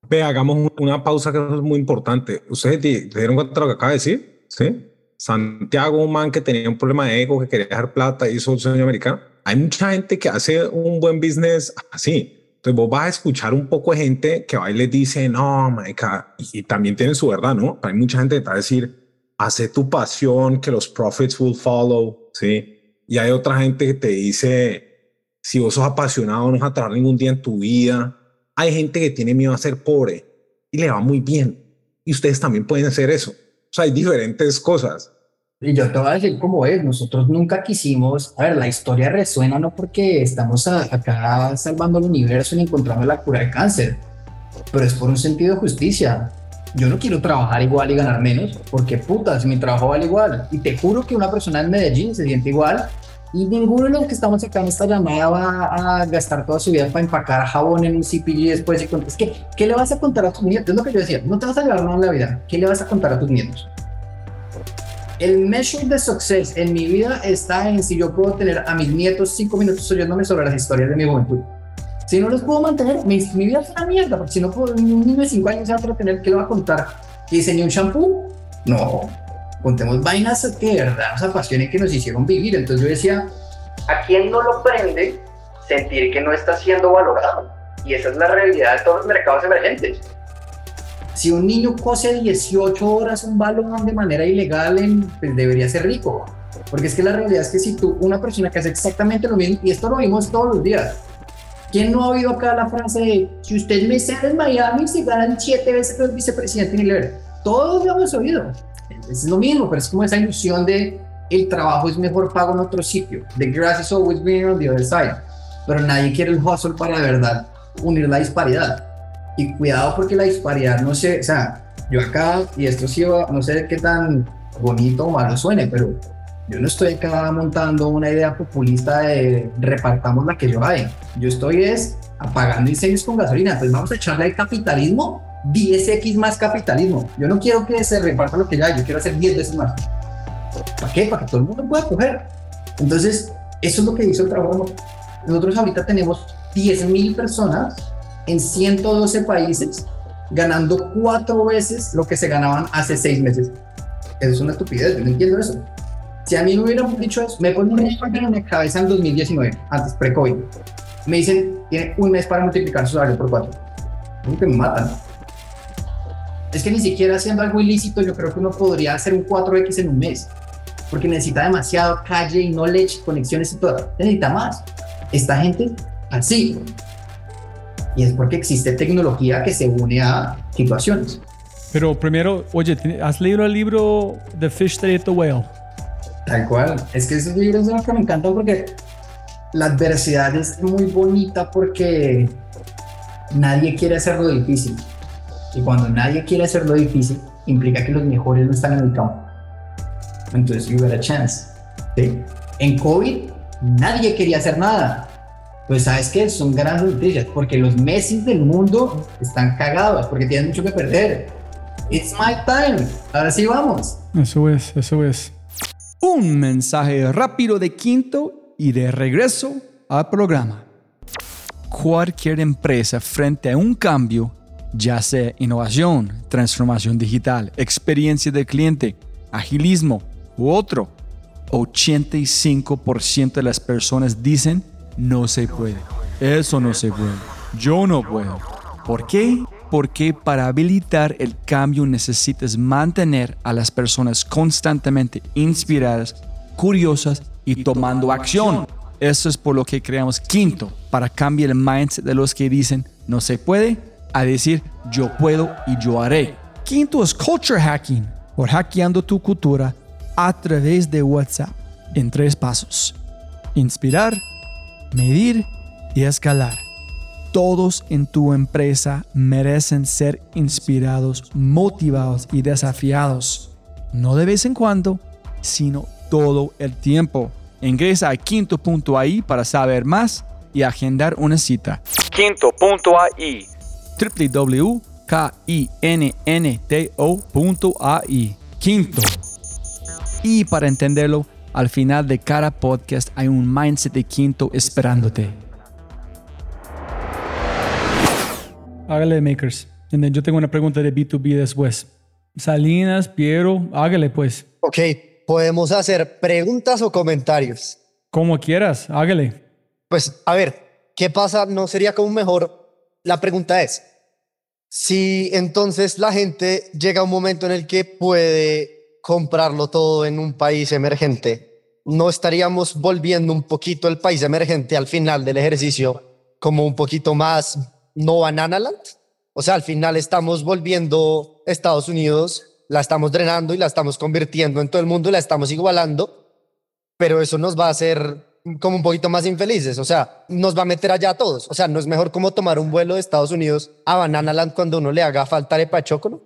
Ve, hagamos una pausa que es muy importante. ¿Ustedes se dieron cuenta de lo que acaba de decir? ¿Sí? Santiago, un man que tenía un problema de ego, que quería dejar plata, hizo el sueño americano. Hay mucha gente que hace un buen business así. Entonces vos vas a escuchar un poco de gente que va y les dice, no, marica, y, y también tiene su verdad, ¿no? Hay mucha gente que te va a decir, hace tu pasión, que los profits will follow, ¿sí? Y hay otra gente que te dice, si vos sos apasionado, no vas a trabajar ningún día en tu vida. Hay gente que tiene miedo a ser pobre y le va muy bien. Y ustedes también pueden hacer eso. O sea, hay diferentes cosas. Y yo te voy a decir cómo es, nosotros nunca quisimos, a ver, la historia resuena no porque estamos acá salvando el universo y encontrando la cura del cáncer, pero es por un sentido de justicia yo no quiero trabajar igual y ganar menos, porque puta, si mi trabajo vale igual. Y te juro que una persona en Medellín se siente igual y ninguno de los que estamos acá en esta llamada va a gastar toda su vida para empacar jabón en un CPG después. Y es que, ¿qué le vas a contar a tus nietos? Es lo que yo decía, no te vas a llevar nada en la vida. ¿Qué le vas a contar a tus nietos? El measure de success en mi vida está en si yo puedo tener a mis nietos cinco minutos oyéndome sobre las historias de mi juventud. Si no los puedo mantener, mi, mi vida es una mierda, porque si no puedo, un niño de 5 años se va a tener, ¿qué le va a contar? ¿Que diseñó un shampoo? No, contemos vainas que de verdad nos apasionen, que nos hicieron vivir. Entonces yo decía, ¿a quién no lo prende sentir que no está siendo valorado? Y esa es la realidad de todos los mercados emergentes. Si un niño cose 18 horas un balón de manera ilegal, pues debería ser rico. Porque es que la realidad es que si tú, una persona que hace exactamente lo mismo, y esto lo vimos todos los días, ¿Quién no ha oído acá la frase de si usted me sale en Miami se ganan siete veces el vicepresidente Unilever? Todos lo hemos oído. Es lo mismo, pero es como esa ilusión de el trabajo es mejor pago en otro sitio. The grass is always greener on the other side. Pero nadie quiere el hustle para de verdad unir la disparidad. Y cuidado porque la disparidad no sé, o sea, yo acá, y esto sí, no sé qué tan bonito o malo suene, pero yo no estoy acá montando una idea populista de repartamos la que yo hay. Yo estoy es apagando incendios con gasolina. Entonces vamos a echarle al capitalismo 10x más capitalismo. Yo no quiero que se reparta lo que ya hay, yo quiero hacer 10 veces más. ¿Para qué? Para que todo el mundo pueda coger. Entonces, eso es lo que hizo el trabajo. Nosotros ahorita tenemos 10.000 personas en 112 países ganando cuatro veces lo que se ganaban hace seis meses. Eso es una estupidez, yo no entiendo eso. Si a mí me hubieran dicho eso, me ponen un en la cabeza en 2019, antes, pre-COVID. Me dicen, tiene un mes para multiplicar su salario por cuatro. que me matan. Es que ni siquiera haciendo algo ilícito, yo creo que uno podría hacer un 4X en un mes, porque necesita demasiado calle y knowledge, conexiones y todo. Necesita más. Esta gente, así. Y es porque existe tecnología que se une a situaciones. Pero primero, oye, ¿has leído el libro The Fish That Ate the Whale? Tal cual. Es que esos libros son los que me encantan porque la adversidad es muy bonita porque nadie quiere hacerlo difícil. Y cuando nadie quiere hacerlo difícil, implica que los mejores no están en el campo. Entonces, you got a chance. ¿sí? En COVID, nadie quería hacer nada. Pues, ¿sabes qué? Son grandes noticias porque los Messi del mundo están cagados porque tienen mucho que perder. It's my time. Ahora sí vamos. Eso es, eso es. Un mensaje rápido de quinto y de regreso al programa. Cualquier empresa frente a un cambio, ya sea innovación, transformación digital, experiencia del cliente, agilismo u otro, 85% de las personas dicen no se puede. Eso no se puede. Yo no puedo. ¿Por qué? Porque para habilitar el cambio necesitas mantener a las personas constantemente inspiradas, curiosas y tomando acción. Eso es por lo que creamos quinto, para cambiar el mindset de los que dicen no se puede a decir yo puedo y yo haré. Quinto es culture hacking, por hackeando tu cultura a través de WhatsApp en tres pasos. Inspirar, medir y escalar. Todos en tu empresa merecen ser inspirados, motivados y desafiados. No de vez en cuando, sino todo el tiempo. Ingresa a quinto.ai para saber más y agendar una cita. Quinto.ai www.kinnto.ai Quinto. Y para entenderlo, al final de cada podcast hay un mindset de quinto esperándote. Hágale, makers. And yo tengo una pregunta de B2B después. Salinas, Piero, hágale pues. Ok, podemos hacer preguntas o comentarios. Como quieras, hágale. Pues, a ver, ¿qué pasa? ¿No sería como mejor? La pregunta es, si entonces la gente llega a un momento en el que puede comprarlo todo en un país emergente, ¿no estaríamos volviendo un poquito el país emergente al final del ejercicio como un poquito más no banana land? O sea, al final estamos volviendo Estados Unidos, la estamos drenando y la estamos convirtiendo en todo el mundo y la estamos igualando, pero eso nos va a hacer como un poquito más infelices, o sea, nos va a meter allá a todos. O sea, no es mejor como tomar un vuelo de Estados Unidos a Banana Land cuando uno le haga falta de chocolo.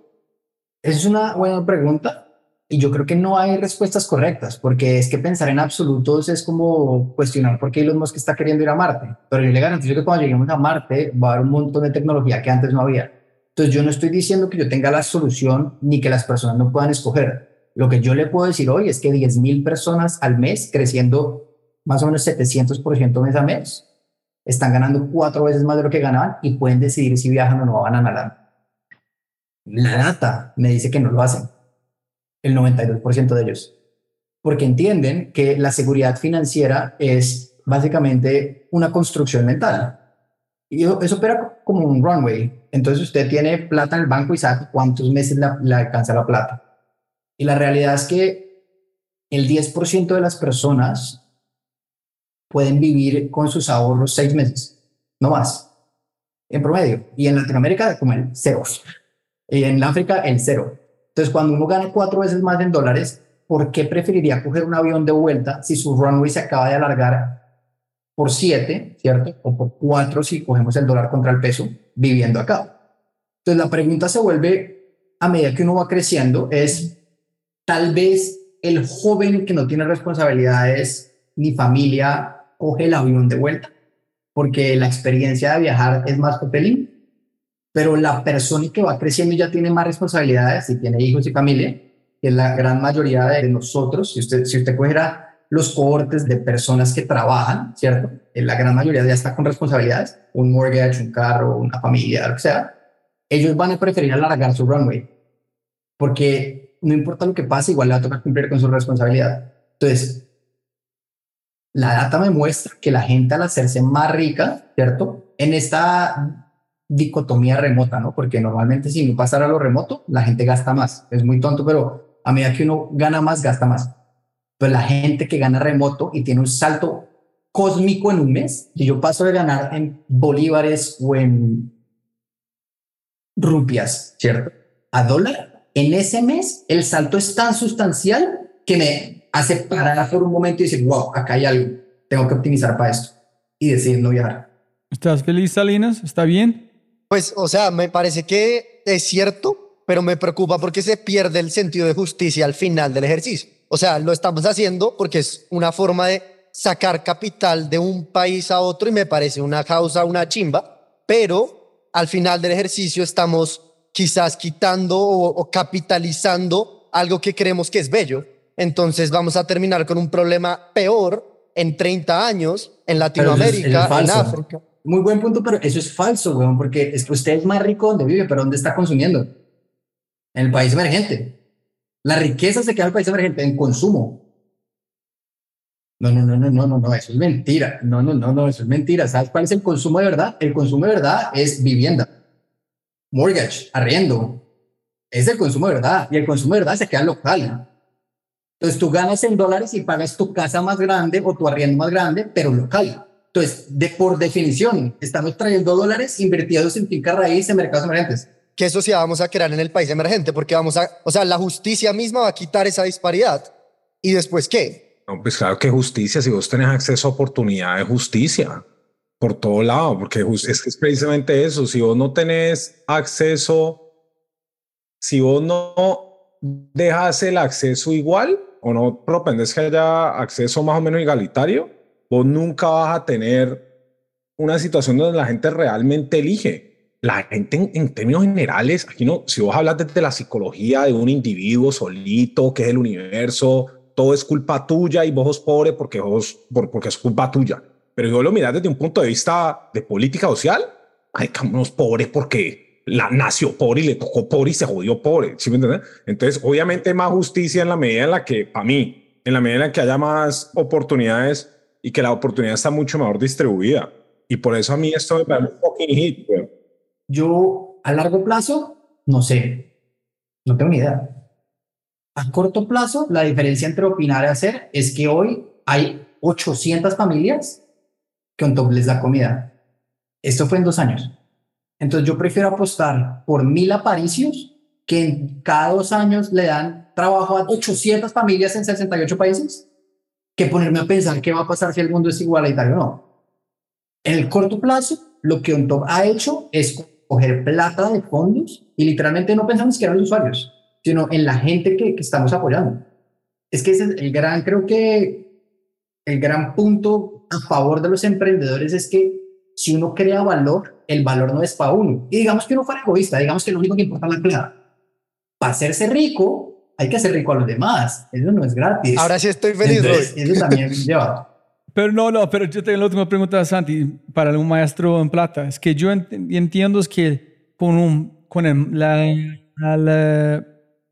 Es una buena pregunta y yo creo que no hay respuestas correctas, porque es que pensar en absolutos es como cuestionar por qué Elon Musk está queriendo ir a Marte. Pero yo le garantizo que cuando lleguemos a Marte va a haber un montón de tecnología que antes no había. Entonces yo no estoy diciendo que yo tenga la solución ni que las personas no puedan escoger. Lo que yo le puedo decir hoy es que 10.000 personas al mes creciendo más o menos 700% mes a mes, están ganando cuatro veces más de lo que ganaban y pueden decidir si viajan o no van a nadar. La data me dice que no lo hacen, el 92% de ellos, porque entienden que la seguridad financiera es básicamente una construcción mental. Y eso opera como un runway. Entonces usted tiene plata en el banco y sabe cuántos meses le alcanza la plata. Y la realidad es que el 10% de las personas pueden vivir con sus ahorros seis meses, no más, en promedio. Y en Latinoamérica, como el cero. Y en África, el cero. Entonces, cuando uno gana cuatro veces más en dólares, ¿por qué preferiría coger un avión de vuelta si su runway se acaba de alargar por siete, ¿cierto? O por cuatro si cogemos el dólar contra el peso viviendo acá. Entonces, la pregunta se vuelve a medida que uno va creciendo, es tal vez el joven que no tiene responsabilidades ni familia coge el avión de vuelta, porque la experiencia de viajar es más pelín, pero la persona que va creciendo ya tiene más responsabilidades y tiene hijos y familia, que la gran mayoría de nosotros, si usted, si usted cogiera los cohortes de personas que trabajan, ¿cierto? La gran mayoría ya está con responsabilidades, un mortgage, un carro, una familia, lo que sea. Ellos van a preferir alargar su runway, porque no importa lo que pase, igual le va a tocar cumplir con su responsabilidad. Entonces, la data me muestra que la gente al hacerse más rica, ¿cierto? En esta dicotomía remota, ¿no? Porque normalmente si no pasara lo remoto, la gente gasta más. Es muy tonto, pero a medida que uno gana más, gasta más. Pero la gente que gana remoto y tiene un salto cósmico en un mes, y yo paso de ganar en bolívares o en rupias, ¿cierto? A dólar, en ese mes el salto es tan sustancial que me hace parar por un momento y decir, wow, acá hay algo, tengo que optimizar para esto y decidir no viajar. ¿Estás feliz, Salinas? ¿Está bien? Pues, o sea, me parece que es cierto, pero me preocupa porque se pierde el sentido de justicia al final del ejercicio. O sea, lo estamos haciendo porque es una forma de sacar capital de un país a otro y me parece una causa, una chimba, pero al final del ejercicio estamos quizás quitando o, o capitalizando algo que creemos que es bello. Entonces vamos a terminar con un problema peor en 30 años en Latinoamérica, en África. Muy buen punto, pero eso es falso, weón, porque es que usted es más rico donde vive, pero ¿dónde está consumiendo? En el país emergente. La riqueza se queda en el país emergente, en consumo. No, no, no, no, no, no, no, eso es mentira. No, no, no, no, eso es mentira. ¿Sabes cuál es el consumo de verdad? El consumo de verdad es vivienda, mortgage, arriendo. Es el consumo de verdad. Y el consumo de verdad se queda local. Entonces tú ganas en dólares y pagas tu casa más grande o tu arriendo más grande, pero local. Entonces, de, por definición, estamos trayendo dólares invertidos en finca raíz en mercados emergentes. ¿Qué sociedad vamos a crear en el país emergente? Porque vamos a, o sea, la justicia misma va a quitar esa disparidad. ¿Y después qué? No, pues claro que justicia, si vos tenés acceso a oportunidad de justicia por todo lado, porque es que es precisamente eso, si vos no tenés acceso, si vos no dejas el acceso igual o no propendes que haya acceso más o menos igualitario, vos nunca vas a tener una situación donde la gente realmente elige. La gente en, en, términos generales, aquí no, si vos hablas desde la psicología de un individuo solito, que es el universo, todo es culpa tuya y vos sos pobre porque, vos, por, porque es culpa tuya. Pero yo lo miras desde un punto de vista de política social, hay unos pobres porque la nació pobre y le tocó pobre y se jodió pobre. ¿sí me entiendes? Entonces, obviamente, más justicia en la medida en la que, para mí, en la medida en la que haya más oportunidades y que la oportunidad está mucho mejor distribuida. Y por eso a mí esto me parece un fucking hit. Bro. Yo, a largo plazo, no sé. No tengo ni idea. A corto plazo, la diferencia entre opinar y hacer es que hoy hay 800 familias que un top les da comida. Esto fue en dos años. Entonces yo prefiero apostar por mil aparicios que en cada dos años le dan trabajo a 800 familias en 68 países que ponerme a pensar qué va a pasar si el mundo es igualitario o no. En el corto plazo, lo que un top ha hecho es coger plata de fondos y literalmente no pensamos que eran los usuarios, sino en la gente que, que estamos apoyando. Es que ese es el gran, creo que el gran punto a favor de los emprendedores es que si uno crea valor, el valor no es para uno. Y digamos que uno fuera egoísta, digamos que lo único que importa es la plata. Para hacerse rico, hay que hacer rico a los demás. Eso no es gratis. Ahora sí estoy feliz, Entonces, Eso también lleva. Pero no, no, pero yo tengo la última pregunta de Santi para un maestro en plata. Es que yo ent entiendo es que con, un, con el, la, la, la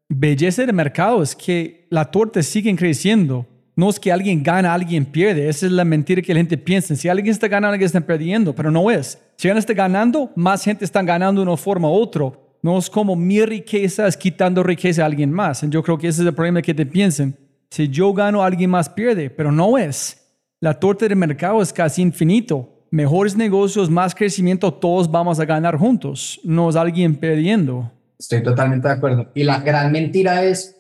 belleza del mercado es que la torta sigue creciendo. No es que alguien gana, alguien pierde. Esa es la mentira que la gente piensa. Si alguien está ganando, alguien está perdiendo, pero no es. Si alguien está ganando, más gente está ganando de una forma u otra. No es como mi riqueza es quitando riqueza a alguien más. Yo creo que ese es el problema que te piensen. Si yo gano, alguien más pierde, pero no es. La torta del mercado es casi infinito. Mejores negocios, más crecimiento, todos vamos a ganar juntos. No es alguien perdiendo. Estoy totalmente de acuerdo. Y la gran mentira es,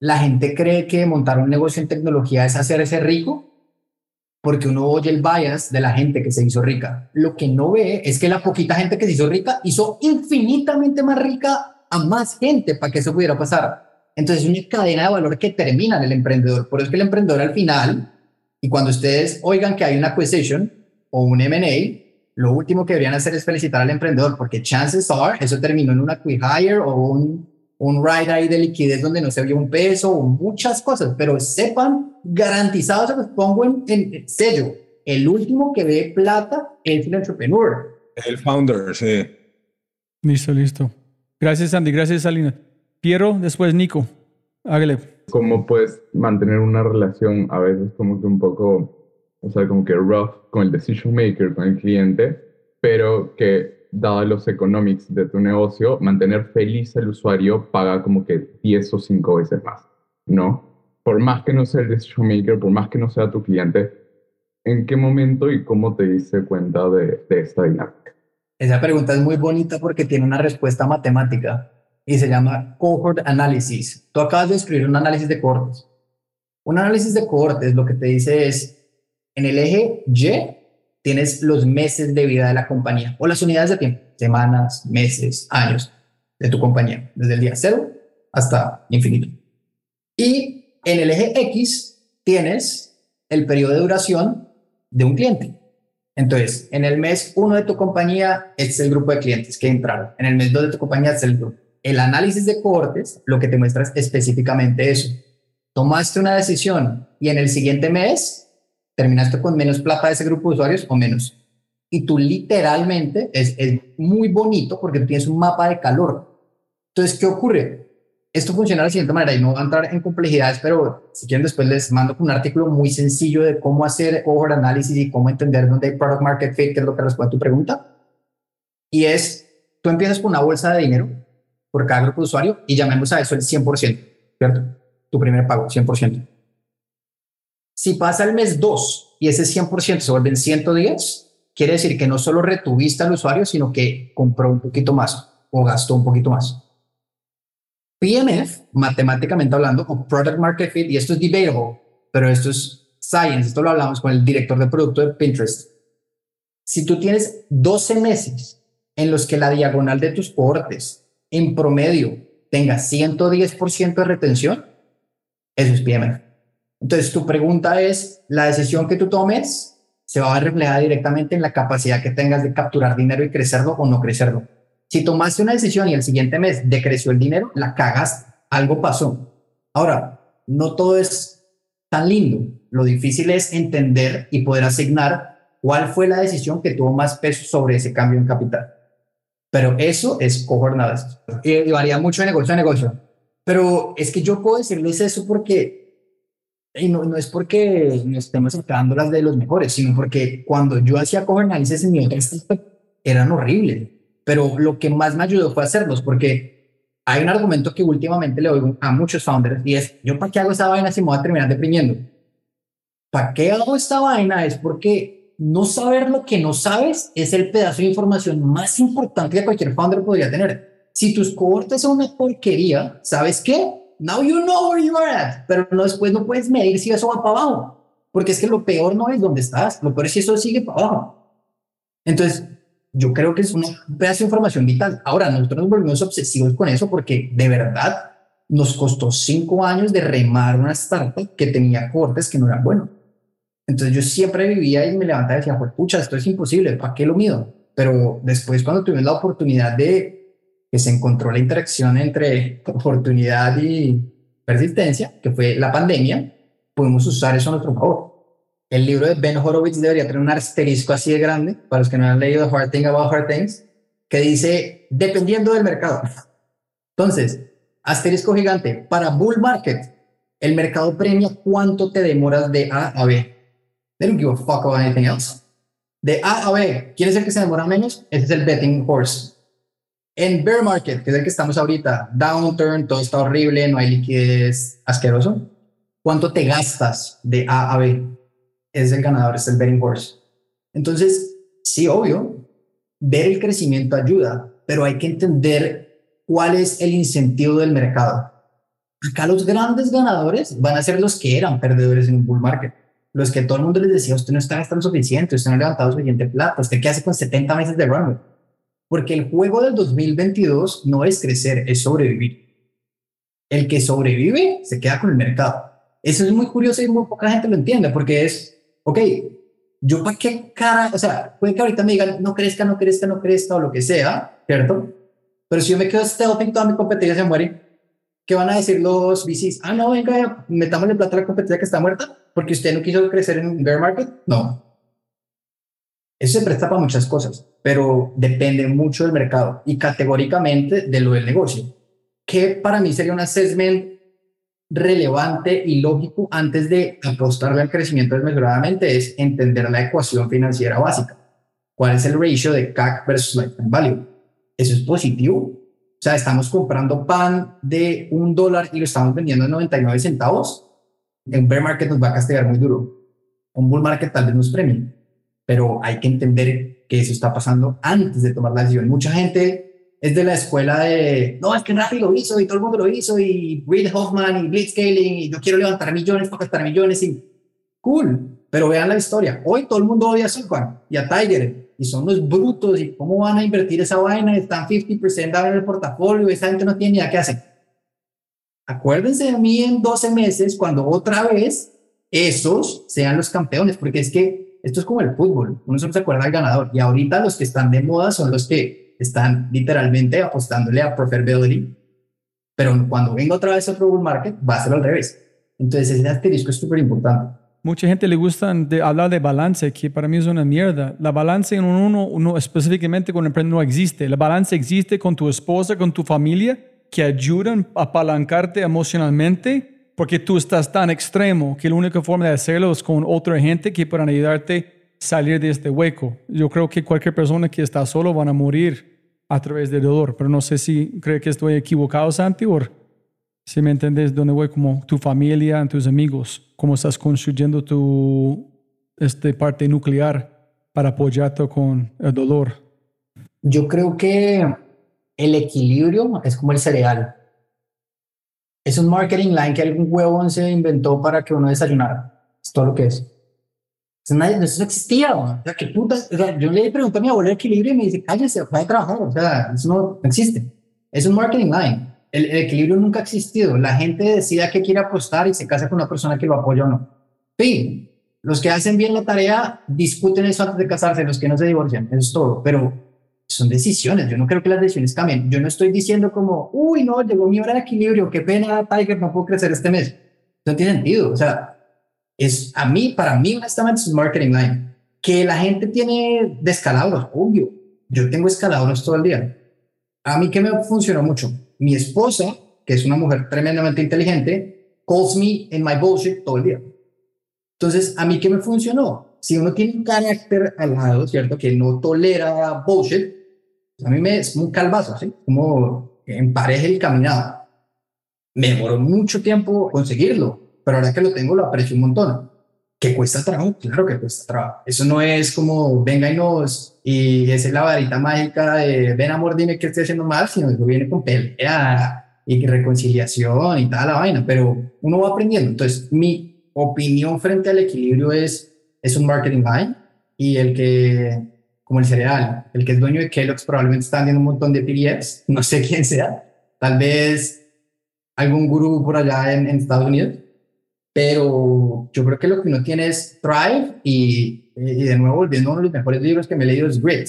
la gente cree que montar un negocio en tecnología es hacerse rico porque uno oye el bias de la gente que se hizo rica. Lo que no ve es que la poquita gente que se hizo rica hizo infinitamente más rica a más gente para que eso pudiera pasar. Entonces es una cadena de valor que termina en el emprendedor. Por eso es que el emprendedor al final, y cuando ustedes oigan que hay una acquisition o un M&A, lo último que deberían hacer es felicitar al emprendedor, porque chances are, eso terminó en una acquihire o un, un ride ahí de liquidez donde no se vio un peso o muchas cosas, pero sepan, garantizados, se los pongo en, en sello, el último que ve plata es el entrepreneur. El founder, sí. Listo, listo. Gracias, Andy. Gracias, Salina. Piero, después Nico. Hágale. Cómo puedes mantener una relación a veces como que un poco, o sea, como que rough con el decision maker, con el cliente, pero que dado los economics de tu negocio, mantener feliz al usuario paga como que 10 o 5 veces más, ¿no? Por más que no sea el decision maker, por más que no sea tu cliente, ¿en qué momento y cómo te diste cuenta de, de esta dinámica? Esa pregunta es muy bonita porque tiene una respuesta matemática y se llama cohort analysis. Tú acabas de escribir un análisis de cohortes. Un análisis de cohortes lo que te dice es, en el eje Y tienes los meses de vida de la compañía o las unidades de tiempo, semanas, meses, años de tu compañía, desde el día cero hasta infinito. Y en el eje X tienes el periodo de duración de un cliente. Entonces, en el mes 1 de tu compañía, es el grupo de clientes que entraron. En el mes 2 de tu compañía, es el grupo. El análisis de cohortes lo que te muestra es específicamente eso. Tomaste una decisión y en el siguiente mes terminaste con menos plata de ese grupo de usuarios o menos. Y tú literalmente es, es muy bonito porque tú tienes un mapa de calor. Entonces, ¿qué ocurre? Esto funciona de la siguiente manera y no voy a entrar en complejidades, pero si quieren después les mando un artículo muy sencillo de cómo hacer cohort análisis y cómo entender dónde hay product market fit, que es lo que responde a tu pregunta. Y es, tú empiezas con una bolsa de dinero por cada grupo de usuario y llamemos a eso el 100%, ¿cierto? Tu primer pago, 100%. Si pasa el mes 2 y ese 100% se vuelven 110, quiere decir que no solo retuviste al usuario, sino que compró un poquito más o gastó un poquito más. PMF, matemáticamente hablando, o Product Market Fit, y esto es debatable, pero esto es science, esto lo hablamos con el director de producto de Pinterest. Si tú tienes 12 meses en los que la diagonal de tus cohortes en promedio tenga 110% de retención, eso es PMF. Entonces, tu pregunta es, ¿la decisión que tú tomes se va a reflejar directamente en la capacidad que tengas de capturar dinero y crecerlo o no crecerlo? Si tomaste una decisión y el siguiente mes decreció el dinero, la cagas, algo pasó. Ahora, no todo es tan lindo. Lo difícil es entender y poder asignar cuál fue la decisión que tuvo más peso sobre ese cambio en capital. Pero eso es cohort Y varía mucho de negocio a negocio. Pero es que yo puedo decirles eso porque y no, no es porque nos estemos sacando las de los mejores, sino porque cuando yo hacía cover análisis en mi otra eran horribles. Pero lo que más me ayudó fue hacerlos, porque hay un argumento que últimamente le oigo a muchos founders y es, ¿yo para qué hago esta vaina si me voy a terminar deprimiendo? ¿Para qué hago esta vaina? Es porque no saber lo que no sabes es el pedazo de información más importante que cualquier founder podría tener. Si tus cohortes son una porquería, ¿sabes qué? Now you know where you are at, pero no, después no puedes medir si eso va para abajo, porque es que lo peor no es donde estás, lo peor es si eso sigue para abajo. Entonces, yo creo que es un pedazo de información vital. Ahora, nosotros nos volvimos obsesivos con eso porque de verdad nos costó cinco años de remar una startup que tenía cortes que no eran buenos. Entonces yo siempre vivía y me levantaba y decía, pucha, esto es imposible, ¿para qué lo mido? Pero después cuando tuvimos la oportunidad de que se encontró la interacción entre oportunidad y persistencia, que fue la pandemia, podemos usar eso a nuestro favor. El libro de Ben Horowitz debería tener un asterisco así de grande, para los que no han leído Hard Thing About Hard Things, que dice, dependiendo del mercado. Entonces, asterisco gigante, para bull market, el mercado premia cuánto te demoras de A a B. They don't give a fuck about anything else. De A a B, ¿quién es el que se demora menos? Ese es el betting horse. En bear market, que es el que estamos ahorita, downturn, todo está horrible, no hay liquidez, asqueroso. ¿Cuánto te gastas de A a B? Es el ganador, es el betting horse. Entonces, sí, obvio, ver el crecimiento ayuda, pero hay que entender cuál es el incentivo del mercado. Acá los grandes ganadores van a ser los que eran perdedores en un bull market. Los que todo el mundo les decía, usted no está gastando suficiente, usted no ha levantado suficiente plata, usted qué hace con 70 meses de runway porque el juego del 2022 no es crecer, es sobrevivir. El que sobrevive se queda con el mercado. Eso es muy curioso y muy poca gente lo entiende, porque es, ok, yo para qué cara, o sea, puede que ahorita me digan, no crezca, no crezca, no crezca, o lo que sea, ¿cierto? Pero si yo me quedo stealthing, toda mi competencia se muere. ¿Qué van a decir los VCs? Ah, no, venga, metamos en plata a la competencia que está muerta, porque usted no quiso crecer en bear market. No, eso se presta para muchas cosas, pero depende mucho del mercado y categóricamente de lo del negocio. Que para mí sería un assessment relevante y lógico antes de apostarle al crecimiento desmesuradamente es entender la ecuación financiera básica. cuál es el ratio de CAC versus lifetime value. Eso es positivo. O sea, estamos comprando pan de un dólar y lo estamos vendiendo en 99 centavos. En bear market nos va a castigar muy duro. Un bull market tal vez nos premie, pero hay que entender que eso está pasando antes de tomar la decisión. Mucha gente es de la escuela de, no, es que Rappi lo hizo y todo el mundo lo hizo y Reid Hoffman y Blitzscaling y yo quiero levantar millones para gastar millones y cool, pero vean la historia. Hoy todo el mundo odia a Silvan y a Tiger y son los brutos y cómo van a invertir esa vaina, están 50% en el portafolio, esa gente no tiene ni idea qué hacer. Acuérdense de mí en 12 meses cuando otra vez esos sean los campeones, porque es que esto es como el fútbol, uno solo se acuerda del ganador y ahorita los que están de moda son los que están literalmente apostándole a profitability, pero cuando venga otra vez otro bull market va a ser al revés. Entonces ese asterisco es súper importante. Mucha gente le gusta de hablar de balance, que para mí es una mierda. La balance en uno, uno específicamente con el emprendedor no existe. La balance existe con tu esposa, con tu familia, que ayudan a apalancarte emocionalmente porque tú estás tan extremo que la única forma de hacerlo es con otra gente que puedan ayudarte a salir de este hueco. Yo creo que cualquier persona que está solo van a morir a través del dolor, pero no sé si cree que estoy equivocado, Santi, o si me entiendes dónde voy, como tu familia, tus amigos, cómo estás construyendo tu este, parte nuclear para apoyarte con el dolor. Yo creo que el equilibrio es como el cereal es un marketing line que algún huevón se inventó para que uno desayunara. Es todo lo que es. Eso, no existía. O sea, ¿qué puta? yo le pregunté a mi abuelo el equilibrio y me dice, cállese, va a trabajar. O sea, eso no, existe. Es un marketing line. El, equilibrio nunca ha existido. La gente decida que quiere apostar y se casa con una persona que lo apoya o no. Fin. Los que hacen bien la tarea discuten eso antes de casarse, los que no se divorcian. Eso es todo. Pero son decisiones. Yo no creo que las decisiones cambien. Yo no estoy diciendo como, uy, no, llegó mi hora de equilibrio, qué pena, Tiger, no puedo crecer este mes. No tiene sentido. O sea, es a mí, para mí, honestamente, es marketing line. Que la gente tiene descalabros, obvio. Yo tengo escalabros todo el día. A mí, que me funcionó mucho? Mi esposa, que es una mujer tremendamente inteligente, calls me in my bullshit todo el día. Entonces, ¿a mí qué me funcionó? Si uno tiene un carácter al lado, ¿cierto? Que no tolera bullshit, a mí me es un calvazo, ¿sí? Como empareje el caminado. Me demoró mucho tiempo conseguirlo, pero ahora que lo tengo lo aprecio un montón. ¿Que cuesta trabajo? Claro que cuesta trabajo. Eso no es como venga y nos... Y esa es la varita mágica de ven amor, dime qué estoy haciendo mal, sino que viene con pelea y reconciliación y tal la vaina, pero uno va aprendiendo. Entonces, mi opinión frente al equilibrio es, es un marketing line y el que como el cereal. El que es dueño de Kellogg's probablemente está vendiendo un montón de PDFs, no sé quién sea, tal vez algún gurú por allá en, Estados Unidos, pero yo creo que lo que uno tiene es Thrive y, y de nuevo volviendo a uno de los mejores libros que me he leído es Grit,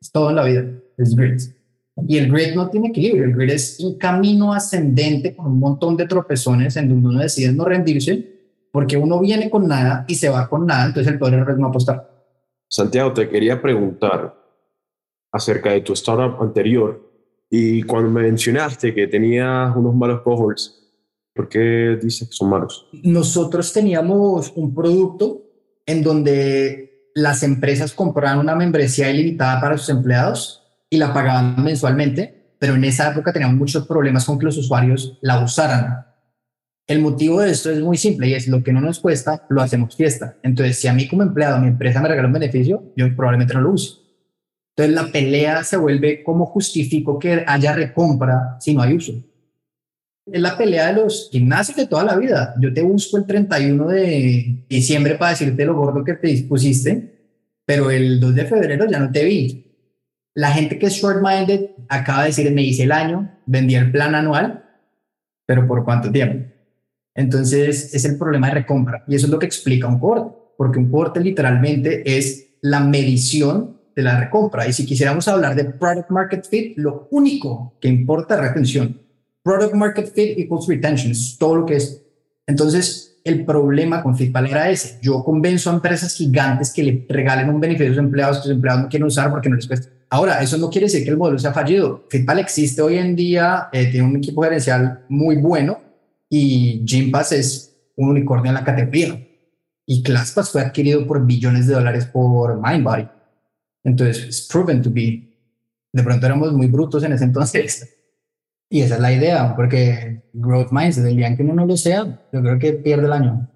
es todo en la vida, es Grit. Y el grit no tiene equilibrio, el grit es un camino ascendente con un montón de tropezones en donde uno decide no rendirse porque uno viene con nada y se va con nada, entonces el poder es no apostar. Santiago, te quería preguntar acerca de tu startup anterior y cuando me mencionaste que tenías unos malos cohorts, ¿por qué dices que son malos? Nosotros teníamos un producto en donde las empresas compraban una membresía ilimitada para sus empleados y la pagaban mensualmente, pero en esa época teníamos muchos problemas con que los usuarios la usaran. El motivo de esto es muy simple y es lo que no nos cuesta, lo hacemos fiesta. Entonces, si a mí como empleado mi empresa me regala un beneficio, yo probablemente no lo use. Entonces, la pelea se vuelve cómo justifico que haya recompra si no hay uso. Es la pelea de los gimnasios de toda la vida. Yo te busco el 31 de diciembre para decirte lo gordo que te dispusiste, pero el 2 de febrero ya no te vi. La gente que es short-minded acaba de decir, me hice el año, vendí el plan anual, pero ¿por cuánto tiempo? Entonces es el problema de recompra y eso es lo que explica un corte, porque un corte literalmente es la medición de la recompra. Y si quisiéramos hablar de product market fit, lo único que importa es retención. Product market fit equals retention, es todo lo que es. Entonces, el problema con Fitpal era ese. Yo convenzo a empresas gigantes que le regalen un beneficio a sus empleados que sus empleados no quieren usar porque no les cuesta. Ahora, eso no quiere decir que el modelo sea fallido. Fitpal existe hoy en día, eh, tiene un equipo gerencial muy bueno, y Gympass es un unicornio en la categoría. Y ClassPass fue adquirido por billones de dólares por Mindbody. Entonces, it's proven to be. De pronto éramos muy brutos en ese entonces. Y esa es la idea, porque growth mindset, el día en que uno no lo sea, yo creo que pierde el año.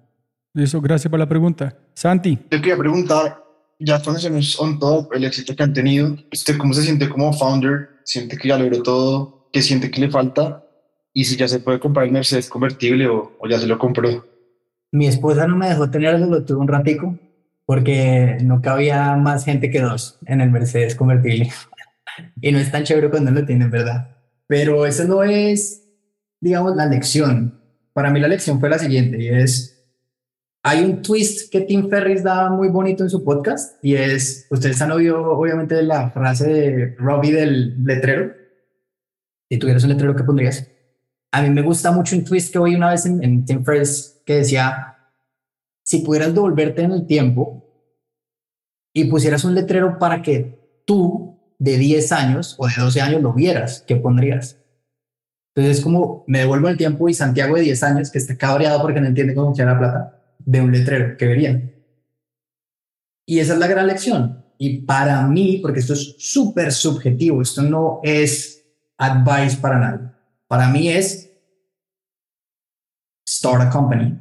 Eso, gracias por la pregunta. Santi. Te quería preguntar, ya conocemos on top el éxito que han tenido. ¿Usted cómo se siente como founder? ¿Siente que ya logró todo? ¿Qué siente que le falta? Y si ya se puede comprar el Mercedes convertible o, o ya se lo compró. Mi esposa no me dejó tenerlo, lo tuve un ratico, porque no cabía más gente que dos en el Mercedes convertible. y no es tan chévere cuando lo tienen, ¿verdad? Pero eso no es, digamos, la lección. Para mí la lección fue la siguiente, y es, hay un twist que Tim Ferriss da muy bonito en su podcast, y es, ustedes han oído obviamente la frase de Robbie del letrero. Si tuvieras un letrero, ¿qué pondrías? A mí me gusta mucho un twist que oí una vez en, en Tim Ferriss que decía, si pudieras devolverte en el tiempo y pusieras un letrero para que tú de 10 años o de 12 años lo vieras, ¿qué pondrías? Entonces es como me devuelvo el tiempo y Santiago de 10 años que está cabreado porque no entiende cómo funciona la plata, de un letrero que verían. Y esa es la gran lección. Y para mí, porque esto es súper subjetivo, esto no es advice para nadie. Para mí es start a company.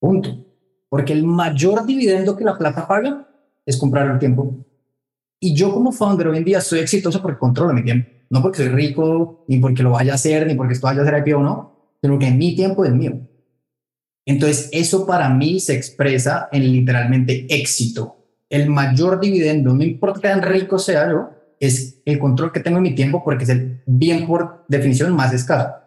Punto. Porque el mayor dividendo que la plata paga es comprar el tiempo. Y yo como founder hoy en día soy exitoso porque controlo mi tiempo. No porque soy rico, ni porque lo vaya a hacer, ni porque esto vaya a ser IPO o no, sino que mi tiempo es mío. Entonces, eso para mí se expresa en literalmente éxito. El mayor dividendo, no importa qué tan rico sea yo, es el control que tengo en mi tiempo porque es el bien por definición más escaso.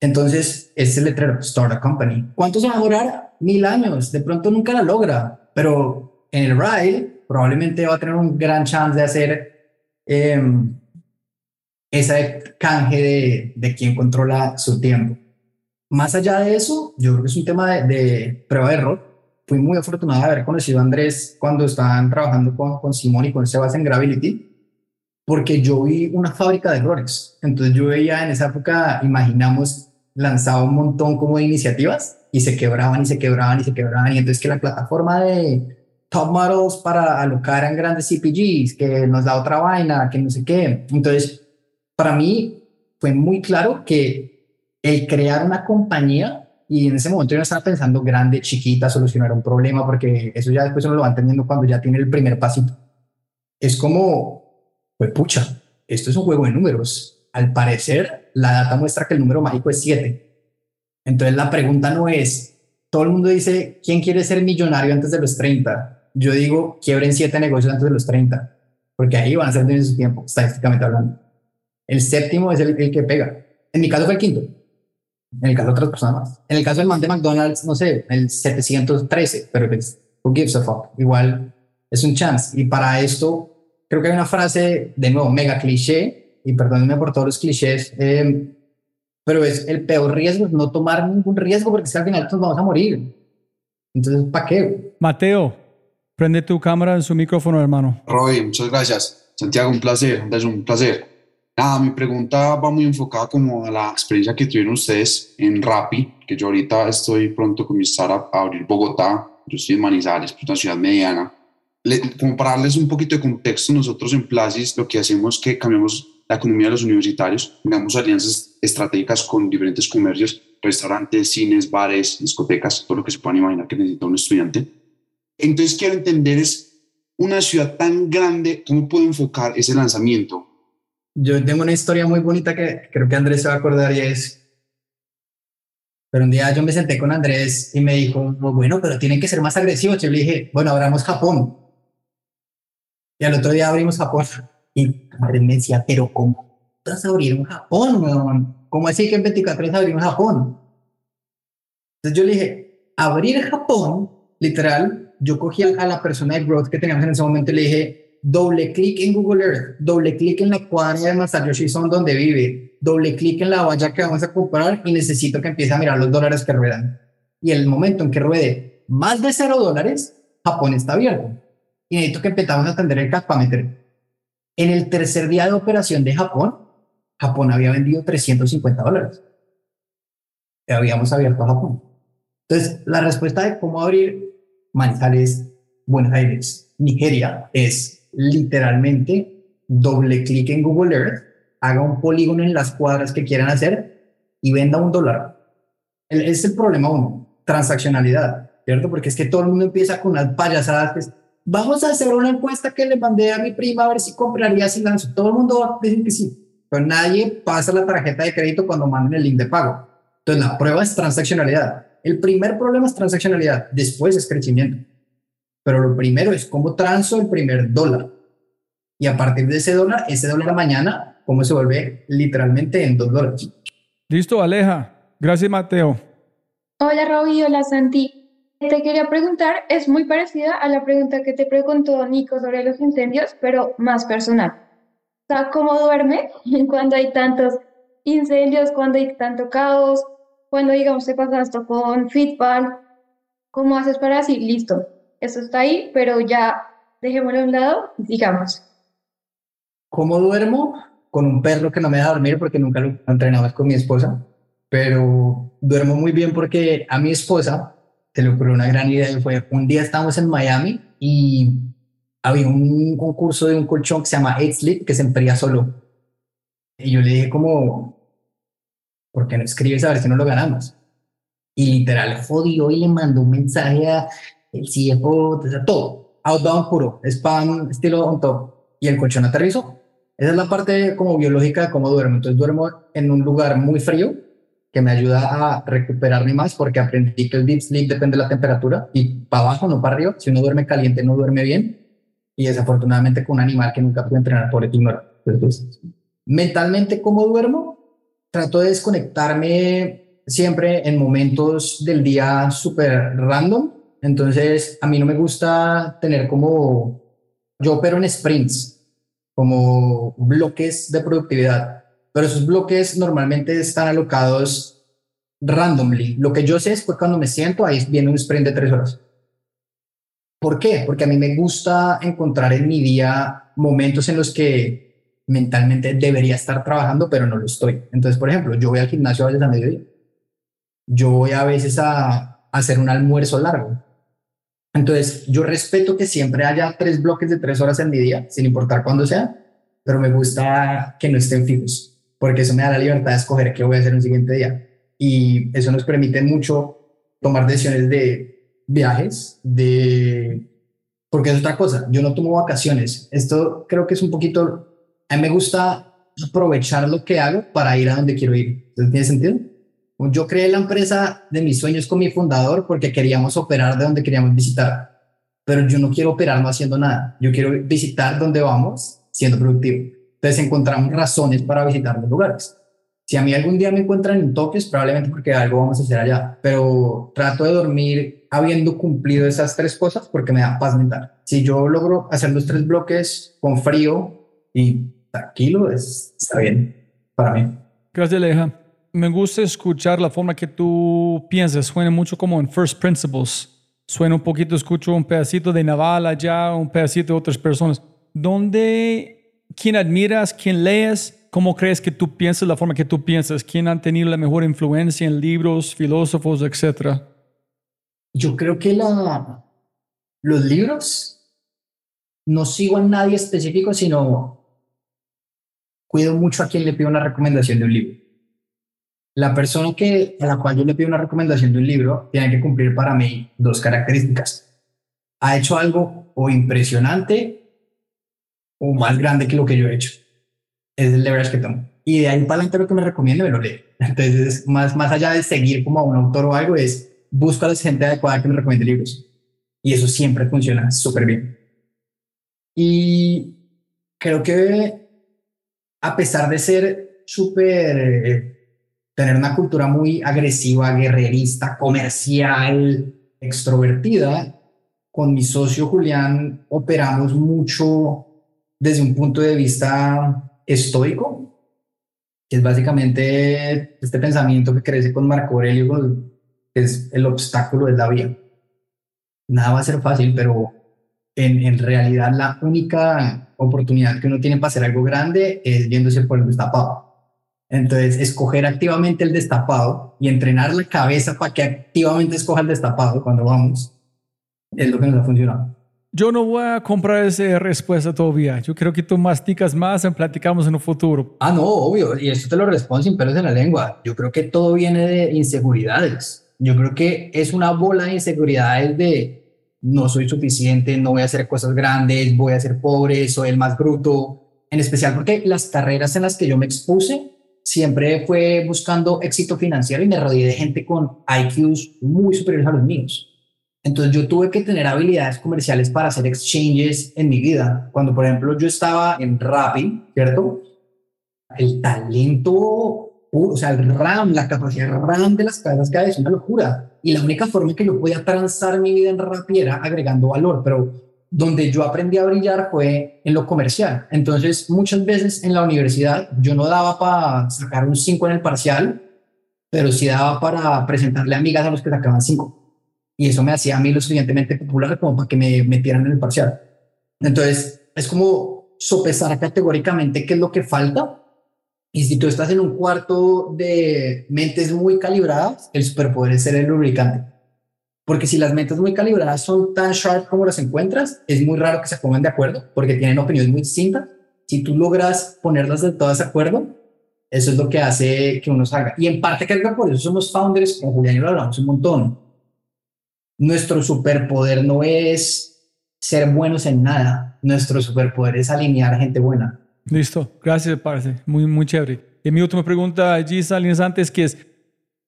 Entonces, ese letrero, Start a Company. ¿Cuánto se va a durar? Mil años. De pronto nunca la logra, pero en el ride probablemente va a tener un gran chance de hacer eh, ese canje de, de quien controla su tiempo. Más allá de eso, yo creo que es un tema de, de prueba de error. Fui muy afortunado de haber conocido a Andrés cuando estaban trabajando con, con Simón y con Sebas en Gravity, porque yo vi una fábrica de errores. Entonces yo veía en esa época, imaginamos, lanzaba un montón como de iniciativas y se quebraban y se quebraban y se quebraban. Y entonces que la plataforma de top models para alocar en grandes CPGs, que nos da otra vaina, que no sé qué. Entonces, para mí fue muy claro que el crear una compañía, y en ese momento yo no estaba pensando grande, chiquita, solucionar un problema, porque eso ya después uno lo va entendiendo cuando ya tiene el primer pasito. Es como, pues pucha, esto es un juego de números. Al parecer, la data muestra que el número mágico es 7. Entonces la pregunta no es, todo el mundo dice, ¿quién quiere ser millonario antes de los 30? Yo digo, quiebren 7 negocios antes de los 30, porque ahí van a ser de su tiempo, estadísticamente hablando. El séptimo es el, el, que pega. En mi caso fue el quinto. En el caso de otras personas más. En el caso del man de McDonald's, no sé, el 713, pero es, who gives a fuck? Igual es un chance. Y para esto, creo que hay una frase, de nuevo, mega cliché, y perdónenme por todos los clichés, eh, pero es el peor riesgo, no tomar ningún riesgo, porque si al final nos vamos a morir. Entonces, ¿para qué? Mateo, prende tu cámara en su micrófono, hermano. Roy, muchas gracias. Santiago, un placer, es un placer. Nada, mi pregunta va muy enfocada como a la experiencia que tuvieron ustedes en Rappi, que yo ahorita estoy pronto con mi startup a abrir Bogotá, yo estoy en Manizales, pues una ciudad mediana. Como para darles un poquito de contexto, nosotros en Placis lo que hacemos es que cambiamos la economía de los universitarios, tenemos alianzas estratégicas con diferentes comercios, restaurantes, cines, bares, discotecas, todo lo que se puedan imaginar que necesita un estudiante. Entonces quiero entender es una ciudad tan grande, ¿cómo puedo enfocar ese lanzamiento? Yo tengo una historia muy bonita que creo que Andrés se va a acordar y es, pero un día yo me senté con Andrés y me dijo, bueno, pero tienen que ser más agresivos. Yo le dije, bueno, abramos Japón. Y al otro día abrimos Japón. Y Andrés me decía, pero ¿cómo vas a abrir un Japón, weón? ¿Cómo así que en 24 horas abrimos Japón? Entonces yo le dije, abrir Japón, literal, yo cogí a la persona de growth que teníamos en ese momento y le dije, doble clic en Google Earth, doble clic en la cuadra de Masayoshi Son donde vive, doble clic en la valla que vamos a comprar y necesito que empiece a mirar los dólares que ruedan. Y el momento en que ruede más de cero dólares, Japón está abierto. Y necesito que empezamos a atender el caspámetro. En el tercer día de operación de Japón, Japón había vendido 350 dólares. Habíamos abierto a Japón. Entonces, la respuesta de cómo abrir Manizales, Buenos Aires, Nigeria es literalmente doble clic en Google Earth, haga un polígono en las cuadras que quieran hacer y venda un dólar. Es el problema uno, transaccionalidad, ¿cierto? Porque es que todo el mundo empieza con unas payasadas. que es, Vamos a hacer una encuesta que le mandé a mi prima a ver si compraría si lanzo. Todo el mundo va a decir que sí, pero nadie pasa la tarjeta de crédito cuando mandan el link de pago. Entonces la prueba es transaccionalidad. El primer problema es transaccionalidad, después es crecimiento. Pero lo primero es cómo transo el primer dólar. Y a partir de ese dólar, ese dólar mañana, cómo se vuelve literalmente en dos dólares. Listo, Aleja. Gracias, Mateo. Hola Robbie, hola Santi. Te quería preguntar, es muy parecida a la pregunta que te preguntó Nico sobre los incendios, pero más personal. O sea, ¿cómo duerme cuando hay tantos incendios, cuando hay tanto caos, cuando digamos te pasa esto con Fitball? ¿Cómo haces para decir, listo, eso está ahí, pero ya dejémoslo a un lado, digamos? ¿Cómo duermo? Con un perro que no me deja dormir porque nunca lo entrenaba con mi esposa, pero duermo muy bien porque a mi esposa se le ocurrió una gran idea y fue un día estábamos en Miami y había un concurso de un colchón que se llama Eight Sleep que se enfría solo. Y yo le dije como, ¿por qué no escribes a ver si no lo ganamos? Y literal jodió y le mandó un mensaje a el CFO, todo, outbound puro, spam, estilo on top. Y el colchón aterrizó. Esa es la parte como biológica de cómo duermo. Entonces duermo en un lugar muy frío que me ayuda a recuperarme más porque aprendí que el deep sleep depende de la temperatura y para abajo, no para arriba. Si uno duerme caliente, no duerme bien. Y desafortunadamente con un animal que nunca pude entrenar por ignoro. Entonces, mentalmente, ¿cómo duermo? Trato de desconectarme siempre en momentos del día súper random. Entonces, a mí no me gusta tener como, yo opero en sprints, como bloques de productividad, pero esos bloques normalmente están alocados randomly. Lo que yo sé es que cuando me siento, ahí viene un sprint de tres horas. ¿Por qué? Porque a mí me gusta encontrar en mi día momentos en los que mentalmente debería estar trabajando, pero no lo estoy. Entonces, por ejemplo, yo voy al gimnasio a veces a mediodía. Yo voy a veces a hacer un almuerzo largo. Entonces, yo respeto que siempre haya tres bloques de tres horas en mi día, sin importar cuándo sea, pero me gusta que no estén fijos, porque eso me da la libertad de escoger qué voy a hacer el siguiente día. Y eso nos permite mucho tomar decisiones de viajes, de... Porque es otra cosa, yo no tomo vacaciones. Esto creo que es un poquito... A mí me gusta aprovechar lo que hago para ir a donde quiero ir. ¿Entonces, ¿Tiene sentido? Yo creé la empresa de mis sueños con mi fundador porque queríamos operar de donde queríamos visitar, pero yo no quiero operar no haciendo nada. Yo quiero visitar donde vamos siendo productivo. Entonces encontramos razones para visitar los lugares. Si a mí algún día me encuentran en Tokio es probablemente porque algo vamos a hacer allá, pero trato de dormir habiendo cumplido esas tres cosas porque me da paz mental. Si yo logro hacer los tres bloques con frío y tranquilo, es, está bien para mí. Gracias, Aleja. Me gusta escuchar la forma que tú piensas. Suena mucho como en First Principles. Suena un poquito, escucho un pedacito de Naval allá, un pedacito de otras personas. ¿Dónde, quién admiras, quién lees? ¿Cómo crees que tú piensas la forma que tú piensas? ¿Quién han tenido la mejor influencia en libros, filósofos, etcétera? Yo creo que la, los libros no sigo a nadie específico, sino cuido mucho a quien le pido una recomendación de un libro. La persona que, a la cual yo le pido una recomendación de un libro tiene que cumplir para mí dos características. Ha hecho algo o impresionante o más grande que lo que yo he hecho. Es el leverage que tomo. Y de ahí para adelante lo que me recomiendo me lo lee. Entonces, más, más allá de seguir como a un autor o algo, es buscar a la gente adecuada que me recomiende libros. Y eso siempre funciona súper bien. Y creo que a pesar de ser súper, eh, tener una cultura muy agresiva, guerrerista, comercial, extrovertida, con mi socio Julián operamos mucho desde un punto de vista estoico, que es básicamente este pensamiento que crece con Marco Aurelio, que es el obstáculo de la vida. Nada va a ser fácil, pero en, en realidad la única oportunidad que uno tiene para hacer algo grande es yéndose por el destapado. Entonces, escoger activamente el destapado y entrenar la cabeza para que activamente escoja el destapado cuando vamos, es lo que nos ha funcionado. Yo no voy a comprar esa respuesta todavía. Yo creo que tú masticas más y platicamos en un futuro. Ah, no, obvio. Y esto te lo respondo sin pelos en la lengua. Yo creo que todo viene de inseguridades. Yo creo que es una bola de inseguridades de no soy suficiente, no voy a hacer cosas grandes, voy a ser pobre, soy el más bruto. En especial porque las carreras en las que yo me expuse siempre fue buscando éxito financiero y me rodeé de gente con IQs muy superiores a los míos. Entonces yo tuve que tener habilidades comerciales para hacer exchanges en mi vida. Cuando, por ejemplo, yo estaba en Rappi, ¿cierto? El talento, o sea, el RAM, la capacidad RAM de las cabezas cada es una locura. Y la única forma en que yo podía transar mi vida en Rappi era agregando valor, pero donde yo aprendí a brillar fue en lo comercial. Entonces, muchas veces en la universidad yo no daba para sacar un 5 en el parcial, pero sí daba para presentarle amigas a los que sacaban 5 y eso me hacía a mí lo suficientemente popular como para que me metieran en el parcial. Entonces, es como sopesar categóricamente qué es lo que falta. Y si tú estás en un cuarto de mentes muy calibradas, el superpoder es ser el lubricante. Porque si las mentes muy calibradas son tan sharp como las encuentras, es muy raro que se pongan de acuerdo porque tienen opiniones muy distintas. Si tú logras ponerlas de todas de acuerdo, eso es lo que hace que uno salga. Y en parte creo que por eso somos founders, con Julián y lo hablamos un montón nuestro superpoder no es ser buenos en nada. Nuestro superpoder es alinear gente buena. Listo. Gracias, parce. Muy, muy chévere. Y mi última pregunta, Gisa, antes, que es,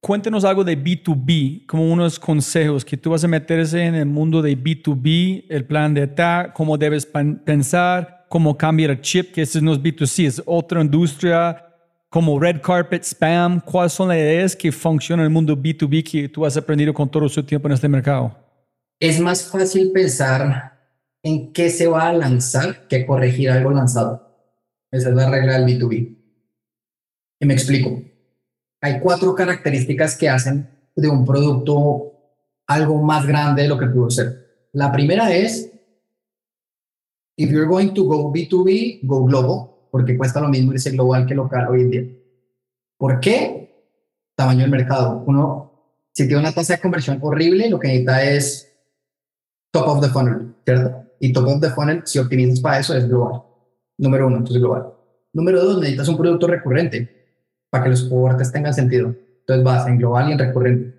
cuéntenos algo de B2B, como unos consejos que tú vas a meterse en el mundo de B2B, el plan de attack, cómo debes pensar, cómo cambiar el chip, que ese no es B2C, es otra industria, como red carpet, spam, cuáles son las ideas que funcionan en el mundo B2B que tú has aprendido con todo su tiempo en este mercado? Es más fácil pensar en qué se va a lanzar que corregir algo lanzado. Esa es la regla del B2B. Y me explico. Hay cuatro características que hacen de un producto algo más grande de lo que pudo ser. La primera es, if you're going to go B2B, go global porque cuesta lo mismo irse global que local hoy en día. ¿Por qué? Tamaño del mercado. Uno, si tiene una tasa de conversión horrible, lo que necesita es top of the funnel, ¿cierto? Y top of the funnel, si optimizas para eso, es global. Número uno, entonces global. Número dos, necesitas un producto recurrente para que los cohortes tengan sentido. Entonces vas en global y en recurrente.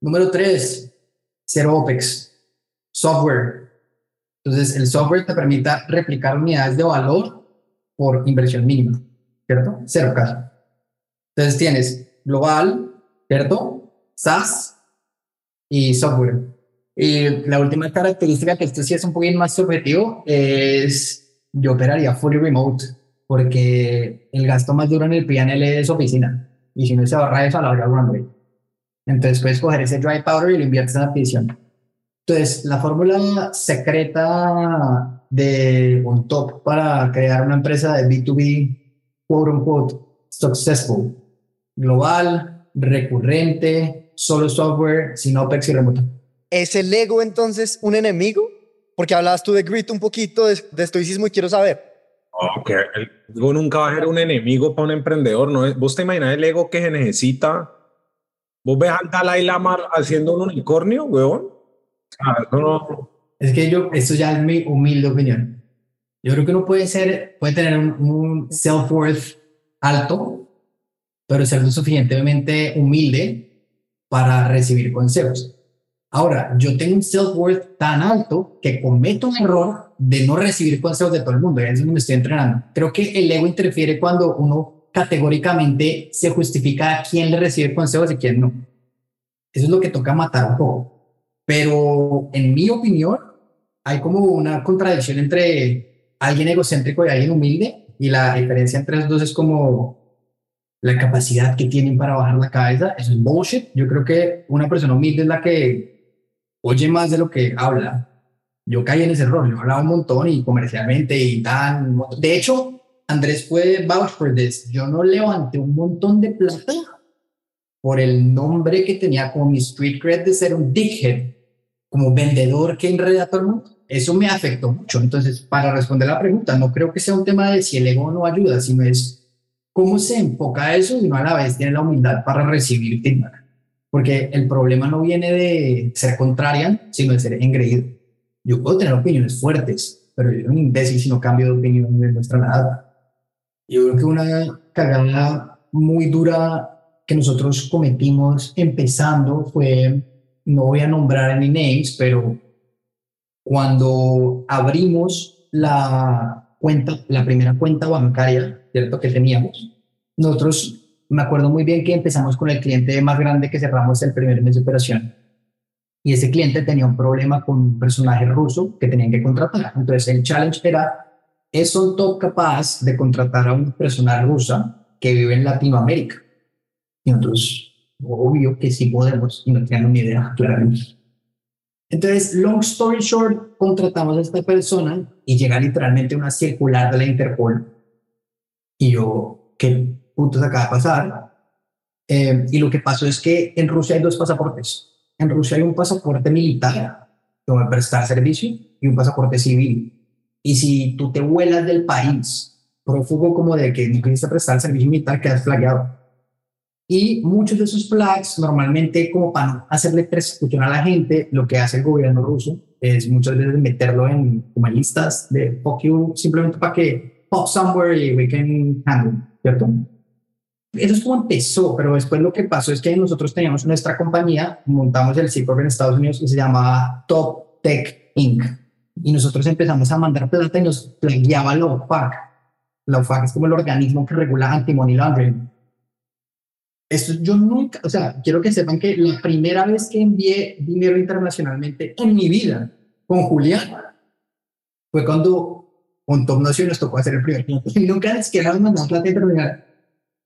Número tres, cero OPEX, software. Entonces el software te permite replicar unidades de valor por inversión mínima, ¿cierto? Cero caso. Entonces tienes global, ¿cierto? SaaS y software. Y la última característica, que esto sí es un poquito más subjetivo, es yo operaría fully remote, porque el gasto más duro en el PNL es oficina. Y si no se ahorra eso a la larga runway. Entonces puedes coger ese dry powder y lo inviertes en adquisición. Entonces, la fórmula secreta de un top para crear una empresa de B2B, quote unquote, successful, global, recurrente, solo software, sin OPEX y remoto. ¿Es el ego entonces un enemigo? Porque hablabas tú de grit un poquito, de, estoicismo y quiero saber. Ok, el ego nunca va a ser un enemigo para un emprendedor. ¿no? ¿Vos te imaginas el ego que se necesita? ¿Vos ves al Dalai Lama haciendo un unicornio, weón? Ah, es que yo, esto ya es mi humilde opinión. Yo creo que uno puede ser, puede tener un, self-worth alto, pero ser lo suficientemente humilde para recibir consejos. Ahora, yo tengo un self-worth tan alto que cometo un error de no recibir consejos de todo el mundo. Es donde me estoy entrenando. Creo que el ego interfiere cuando uno categóricamente se justifica a quién le recibe consejos y quién no. Eso es lo que toca matar un poco. Pero en mi opinión, hay como una contradicción entre alguien egocéntrico y alguien humilde, y la diferencia entre los dos es como la capacidad que tienen para bajar la cabeza. Eso es bullshit. Yo creo que una persona humilde es la que oye más de lo que habla. Yo caí en ese error, yo hablaba un montón y comercialmente y tan. De hecho, Andrés puede vouch for this. Yo no levanté un montón de plata por el nombre que tenía como mi street cred de ser un dickhead como vendedor que enreda a todo el mundo. Eso me afectó mucho. Entonces, para responder la pregunta, no creo que sea un tema de si el ego no ayuda, sino es cómo se enfoca eso y no a la vez tiene la humildad para recibir feedback. Porque el problema no viene de ser contrarian, sino de ser engreído. Yo puedo tener opiniones fuertes, pero yo un imbécil si no cambio de opinión no muestra nada. Yo creo que una cagada muy dura que nosotros cometimos empezando fue, no voy a nombrar any names, pero cuando abrimos la cuenta, la primera cuenta bancaria, ¿cierto? Que teníamos, nosotros, me acuerdo muy bien que empezamos con el cliente más grande que cerramos el primer mes de operación. Y ese cliente tenía un problema con un personaje ruso que tenían que contratar. Entonces el challenge era, ¿es un top capaz de contratar a una persona rusa que vive en Latinoamérica? Y nosotros, obvio que sí podemos, y no tenían ni idea, claramente. Entonces, long story short, contratamos a esta persona y llega literalmente una circular de la Interpol. Y yo, ¿qué putos acaba de pasar? Eh, y lo que pasó es que en Rusia hay dos pasaportes. En Rusia hay un pasaporte militar, como prestar servicio, y un pasaporte civil. Y si tú te vuelas del país, prófugo como de que no quisiste prestar servicio militar, quedas flagueado. Y muchos de esos flags, normalmente, como para no hacerle persecución a la gente, lo que hace el gobierno ruso es muchas veces meterlo en como listas de fuck you, simplemente para que pop somewhere y we can handle, ¿cierto? Eso es como empezó, pero después lo que pasó es que nosotros teníamos nuestra compañía, montamos el C en Estados Unidos y se llamaba Top Tech Inc. Y nosotros empezamos a mandar plata y nos flagueaba la OFAC. La OFAC es como el organismo que regula anti-money laundering esto yo nunca, o sea, quiero que sepan que la primera vez que envié dinero internacionalmente en mi vida con Julián fue cuando un top nació nos tocó hacer el primer Y nunca es que nos mandamos plata internacional.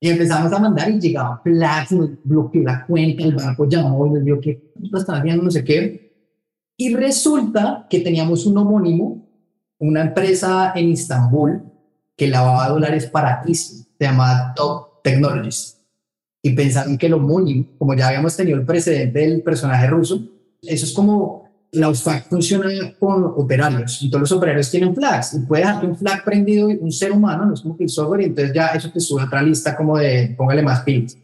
Y empezamos a mandar y llegaba nos bloqueó la cuenta, el banco llamó y nos dijo que estaba haciendo no sé qué. Y resulta que teníamos un homónimo, una empresa en Istambul que lavaba dólares para ISI, se llamaba Top Technologies y pensaron que lo homónimo, como ya habíamos tenido el precedente del personaje ruso, eso es como la UFAC funciona con operarios todos los operarios tienen flags y puede dejar un flag prendido un ser humano, no es como que el software y entonces ya eso te sube a otra lista como de póngale más pins.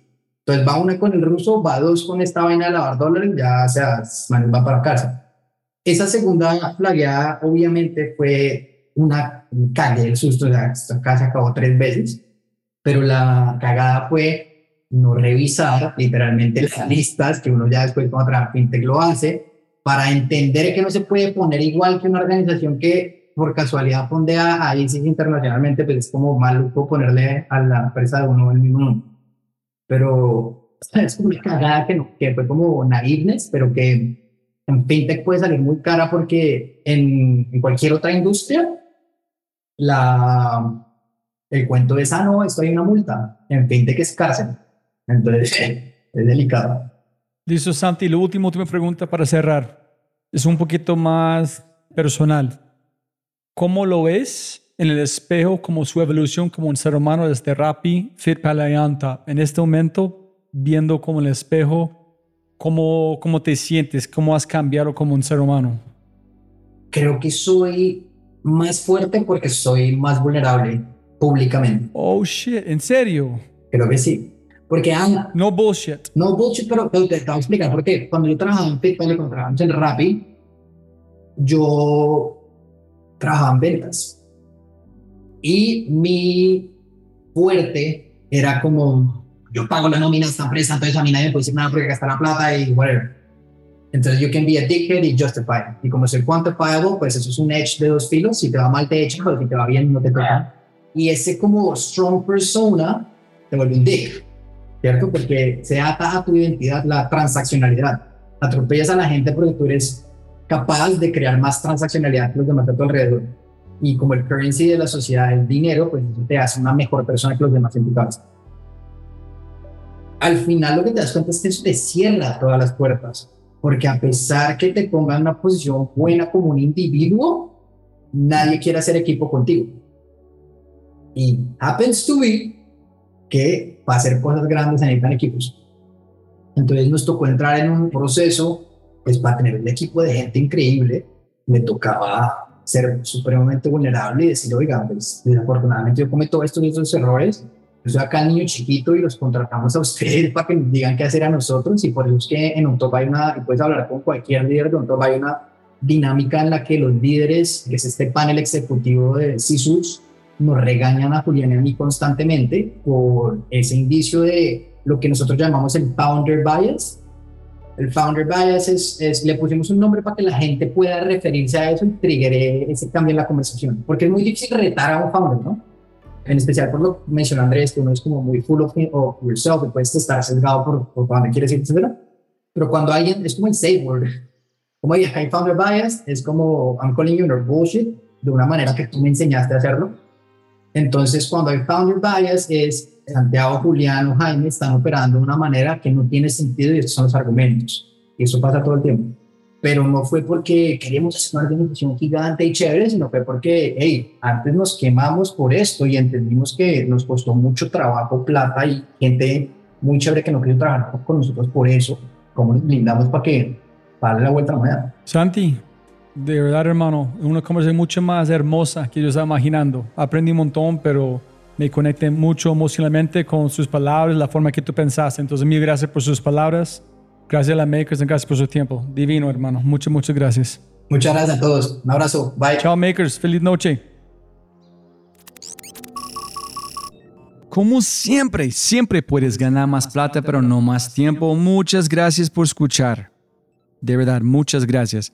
Entonces va una con el ruso, va dos con esta vaina de lavar dólares, ya sea, va para casa. Esa segunda flagueada obviamente fue una calle del susto, o sea, esta casa acabó tres veces, pero la cagada fue no revisar literalmente las listas, que uno ya después cuando trabaja fintech lo hace, para entender que no se puede poner igual que una organización que por casualidad fondea a ISIS internacionalmente, pues es como maluco ponerle a la empresa de uno el mismo nombre. Pero es como una cagada que, que fue como naiveness, pero que en fintech puede salir muy cara porque en, en cualquier otra industria la, el cuento es, ah, no, esto hay una multa. En fintech es cárcel. Entonces, es delicado. Listo, Santi. La última, última pregunta para cerrar. Es un poquito más personal. ¿Cómo lo ves en el espejo como su evolución como un ser humano desde Rappi, Fit Palayanta? En este momento, viendo como el espejo, ¿cómo, ¿cómo te sientes? ¿Cómo has cambiado como un ser humano? Creo que soy más fuerte porque soy más vulnerable públicamente. Oh, shit. ¿En serio? Creo que sí. Porque han, No bullshit. No bullshit, pero, te, te, voy a explicar por qué. Cuando yo trabajaba en PayPal cuando trabajaba en Rappi, yo trabajaba en ventas. Y mi fuerte era como, yo pago la nómina a esta empresa, entonces a mí nadie me puede decir nada porque gastar la plata y whatever. Entonces yo can be a dickhead y justify. Y como soy quantifiable, pues eso es un edge de dos filos. Si te va mal te echan, pero si te va bien no te toca. Y ese como strong persona te vuelve un dick. ¿Cierto? Porque se ata a tu identidad la transaccionalidad. Atropellas a la gente porque tú eres capaz de crear más transaccionalidad que los demás a tu alrededor. Y como el currency de la sociedad es dinero, pues eso te hace una mejor persona que los demás en tu casa. Al final lo que te das cuenta es que eso te cierra todas las puertas, porque a pesar que te pongan en una posición buena como un individuo, nadie quiere hacer equipo contigo. Y happens to be que para hacer cosas grandes se necesitan equipos. Entonces nos tocó entrar en un proceso, pues para tener un equipo de gente increíble, me tocaba ser supremamente vulnerable y decir, oiga, pues, desafortunadamente yo cometo estos y estos errores, yo soy acá el niño chiquito y los contratamos a ustedes para que nos digan qué hacer a nosotros y por eso es que en un top hay una, y puedes hablar con cualquier líder de un top hay una dinámica en la que los líderes, que es este panel ejecutivo de CISUS, nos regañan a Julián y a mí constantemente por ese indicio de lo que nosotros llamamos el founder bias. El founder bias es, es le pusimos un nombre para que la gente pueda referirse a eso y trigger ese cambio en la conversación, porque es muy difícil retar a un founder, ¿no? En especial por lo que mencionó Andrés, que uno es como muy full of, of yourself, que puedes estar sesgado por, por dónde quieres ir, etc. Pero cuando alguien, es como el safe word, como hay founder bias, es como I'm calling you your bullshit, de una manera que tú me enseñaste a hacerlo. Entonces, cuando hay founder bias, es Santiago, Julián o Jaime están operando de una manera que no tiene sentido y estos son los argumentos. Y eso pasa todo el tiempo. Pero no fue porque queríamos hacer una organización gigante y chévere, sino fue porque, hey, antes nos quemamos por esto y entendimos que nos costó mucho trabajo, plata y gente muy chévere que no quiso trabajar con nosotros por eso. ¿Cómo nos blindamos para que darle la vuelta a la moneda? Santi, de verdad, hermano, una conversación mucho más hermosa que yo estaba imaginando. Aprendí un montón, pero me conecté mucho emocionalmente con sus palabras, la forma que tú pensaste. Entonces, mil gracias por sus palabras. Gracias a la Makers y gracias por su tiempo. Divino, hermano. Muchas, muchas gracias. Muchas gracias a todos. Un abrazo. Bye. Chao, Makers. Feliz noche. Como siempre, siempre puedes ganar más plata, pero no más tiempo. Muchas gracias por escuchar. De verdad, muchas gracias.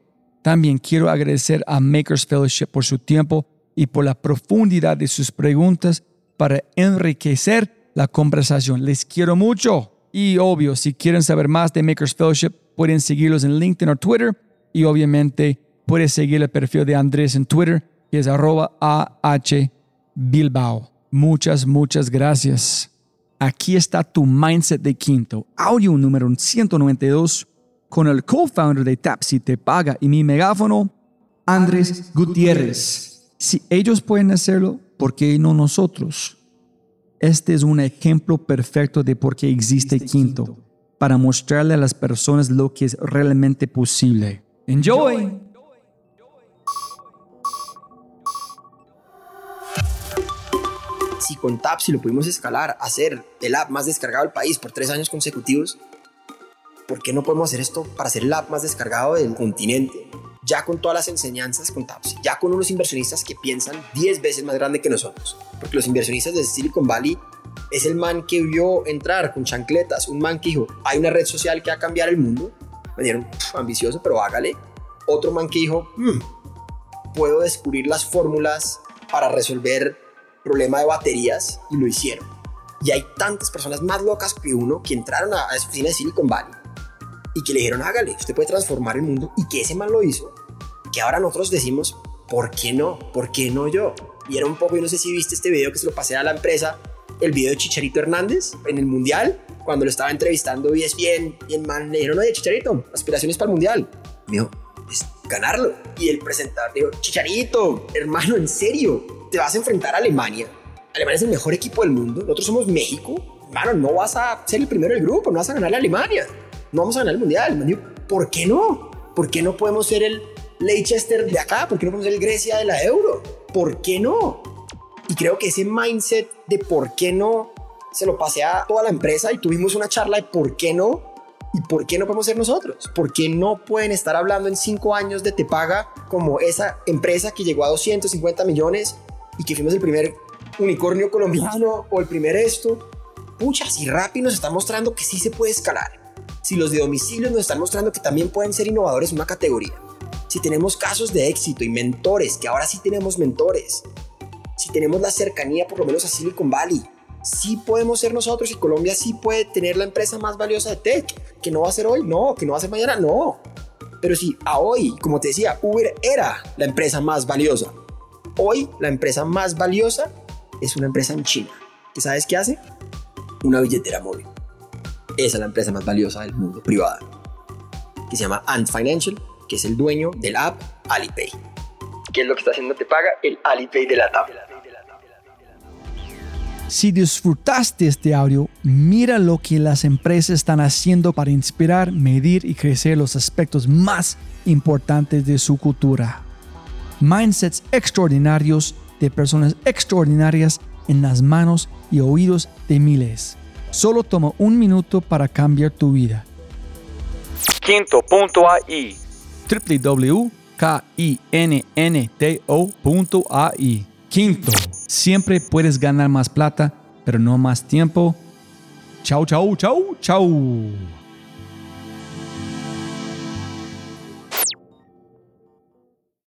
También quiero agradecer a Makers Fellowship por su tiempo y por la profundidad de sus preguntas para enriquecer la conversación. Les quiero mucho. Y obvio, si quieren saber más de Makers Fellowship, pueden seguirlos en LinkedIn o Twitter. Y obviamente puedes seguir el perfil de Andrés en Twitter, que es arroba AH Bilbao. Muchas, muchas gracias. Aquí está tu mindset de quinto, audio número 192 con el co-founder de Tapsi Te Paga y mi megáfono, Andrés Gutiérrez. Si ellos pueden hacerlo, ¿por qué no nosotros? Este es un ejemplo perfecto de por qué existe Quinto, para mostrarle a las personas lo que es realmente posible. Enjoy. Si con Tapsi lo pudimos escalar a ser el app más descargado del país por tres años consecutivos, ¿por qué no podemos hacer esto para ser el app más descargado del continente? Ya con todas las enseñanzas con Tapsi, ya con unos inversionistas que piensan 10 veces más grande que nosotros. Porque los inversionistas de Silicon Valley es el man que vio entrar con chancletas, un man que dijo, hay una red social que va a cambiar el mundo. Me dieron ambicioso, pero hágale. Otro man que dijo, "Mm, puedo descubrir las fórmulas para resolver problema de baterías y lo hicieron. Y hay tantas personas más locas que uno que entraron a, a esa oficina de Silicon Valley y que le dijeron, hágale, usted puede transformar el mundo y que ese man lo hizo, que ahora nosotros decimos, ¿por qué no? ¿Por qué no yo? Y era un poco, yo no sé si viste este video que se lo pasé a la empresa, el video de Chicharito Hernández en el Mundial, cuando lo estaba entrevistando y es bien, el man le dijeron, oye, Chicharito, aspiraciones para el Mundial. Me dijo, es ganarlo. Y el presentador dijo, Chicharito, hermano, en serio, te vas a enfrentar a Alemania. Alemania es el mejor equipo del mundo, nosotros somos México. Hermano, no vas a ser el primero del grupo, no vas a ganar a Alemania no vamos a ganar el mundial. ¿Por qué no? ¿Por qué no podemos ser el Leicester de acá? ¿Por qué no podemos ser el Grecia de la Euro? ¿Por qué no? Y creo que ese mindset de por qué no se lo pasé a toda la empresa y tuvimos una charla de por qué no y por qué no podemos ser nosotros. ¿Por qué no pueden estar hablando en cinco años de Te Paga como esa empresa que llegó a 250 millones y que fuimos el primer unicornio colombiano o el primer esto? Pucha, si Rappi nos está mostrando que sí se puede escalar si los de domicilio nos están mostrando que también pueden ser innovadores en una categoría, si tenemos casos de éxito y mentores, que ahora sí tenemos mentores, si tenemos la cercanía por lo menos a Silicon Valley, sí podemos ser nosotros y Colombia sí puede tener la empresa más valiosa de tech, que no va a ser hoy, no, que no va a ser mañana, no. Pero si a hoy, como te decía, Uber era la empresa más valiosa, hoy la empresa más valiosa es una empresa en China. ¿Qué sabes qué hace? Una billetera móvil. Esa es la empresa más valiosa del mundo privada, que se llama Ant Financial, que es el dueño de la app Alipay. ¿Qué es lo que está haciendo Te Paga? El Alipay de la TAP. Si disfrutaste este audio, mira lo que las empresas están haciendo para inspirar, medir y crecer los aspectos más importantes de su cultura. Mindsets extraordinarios de personas extraordinarias en las manos y oídos de miles. Solo toma un minuto para cambiar tu vida. Quinto.ai www.kinnto.ai Quinto, siempre puedes ganar más plata, pero no más tiempo. Chau, chau, chau, chau.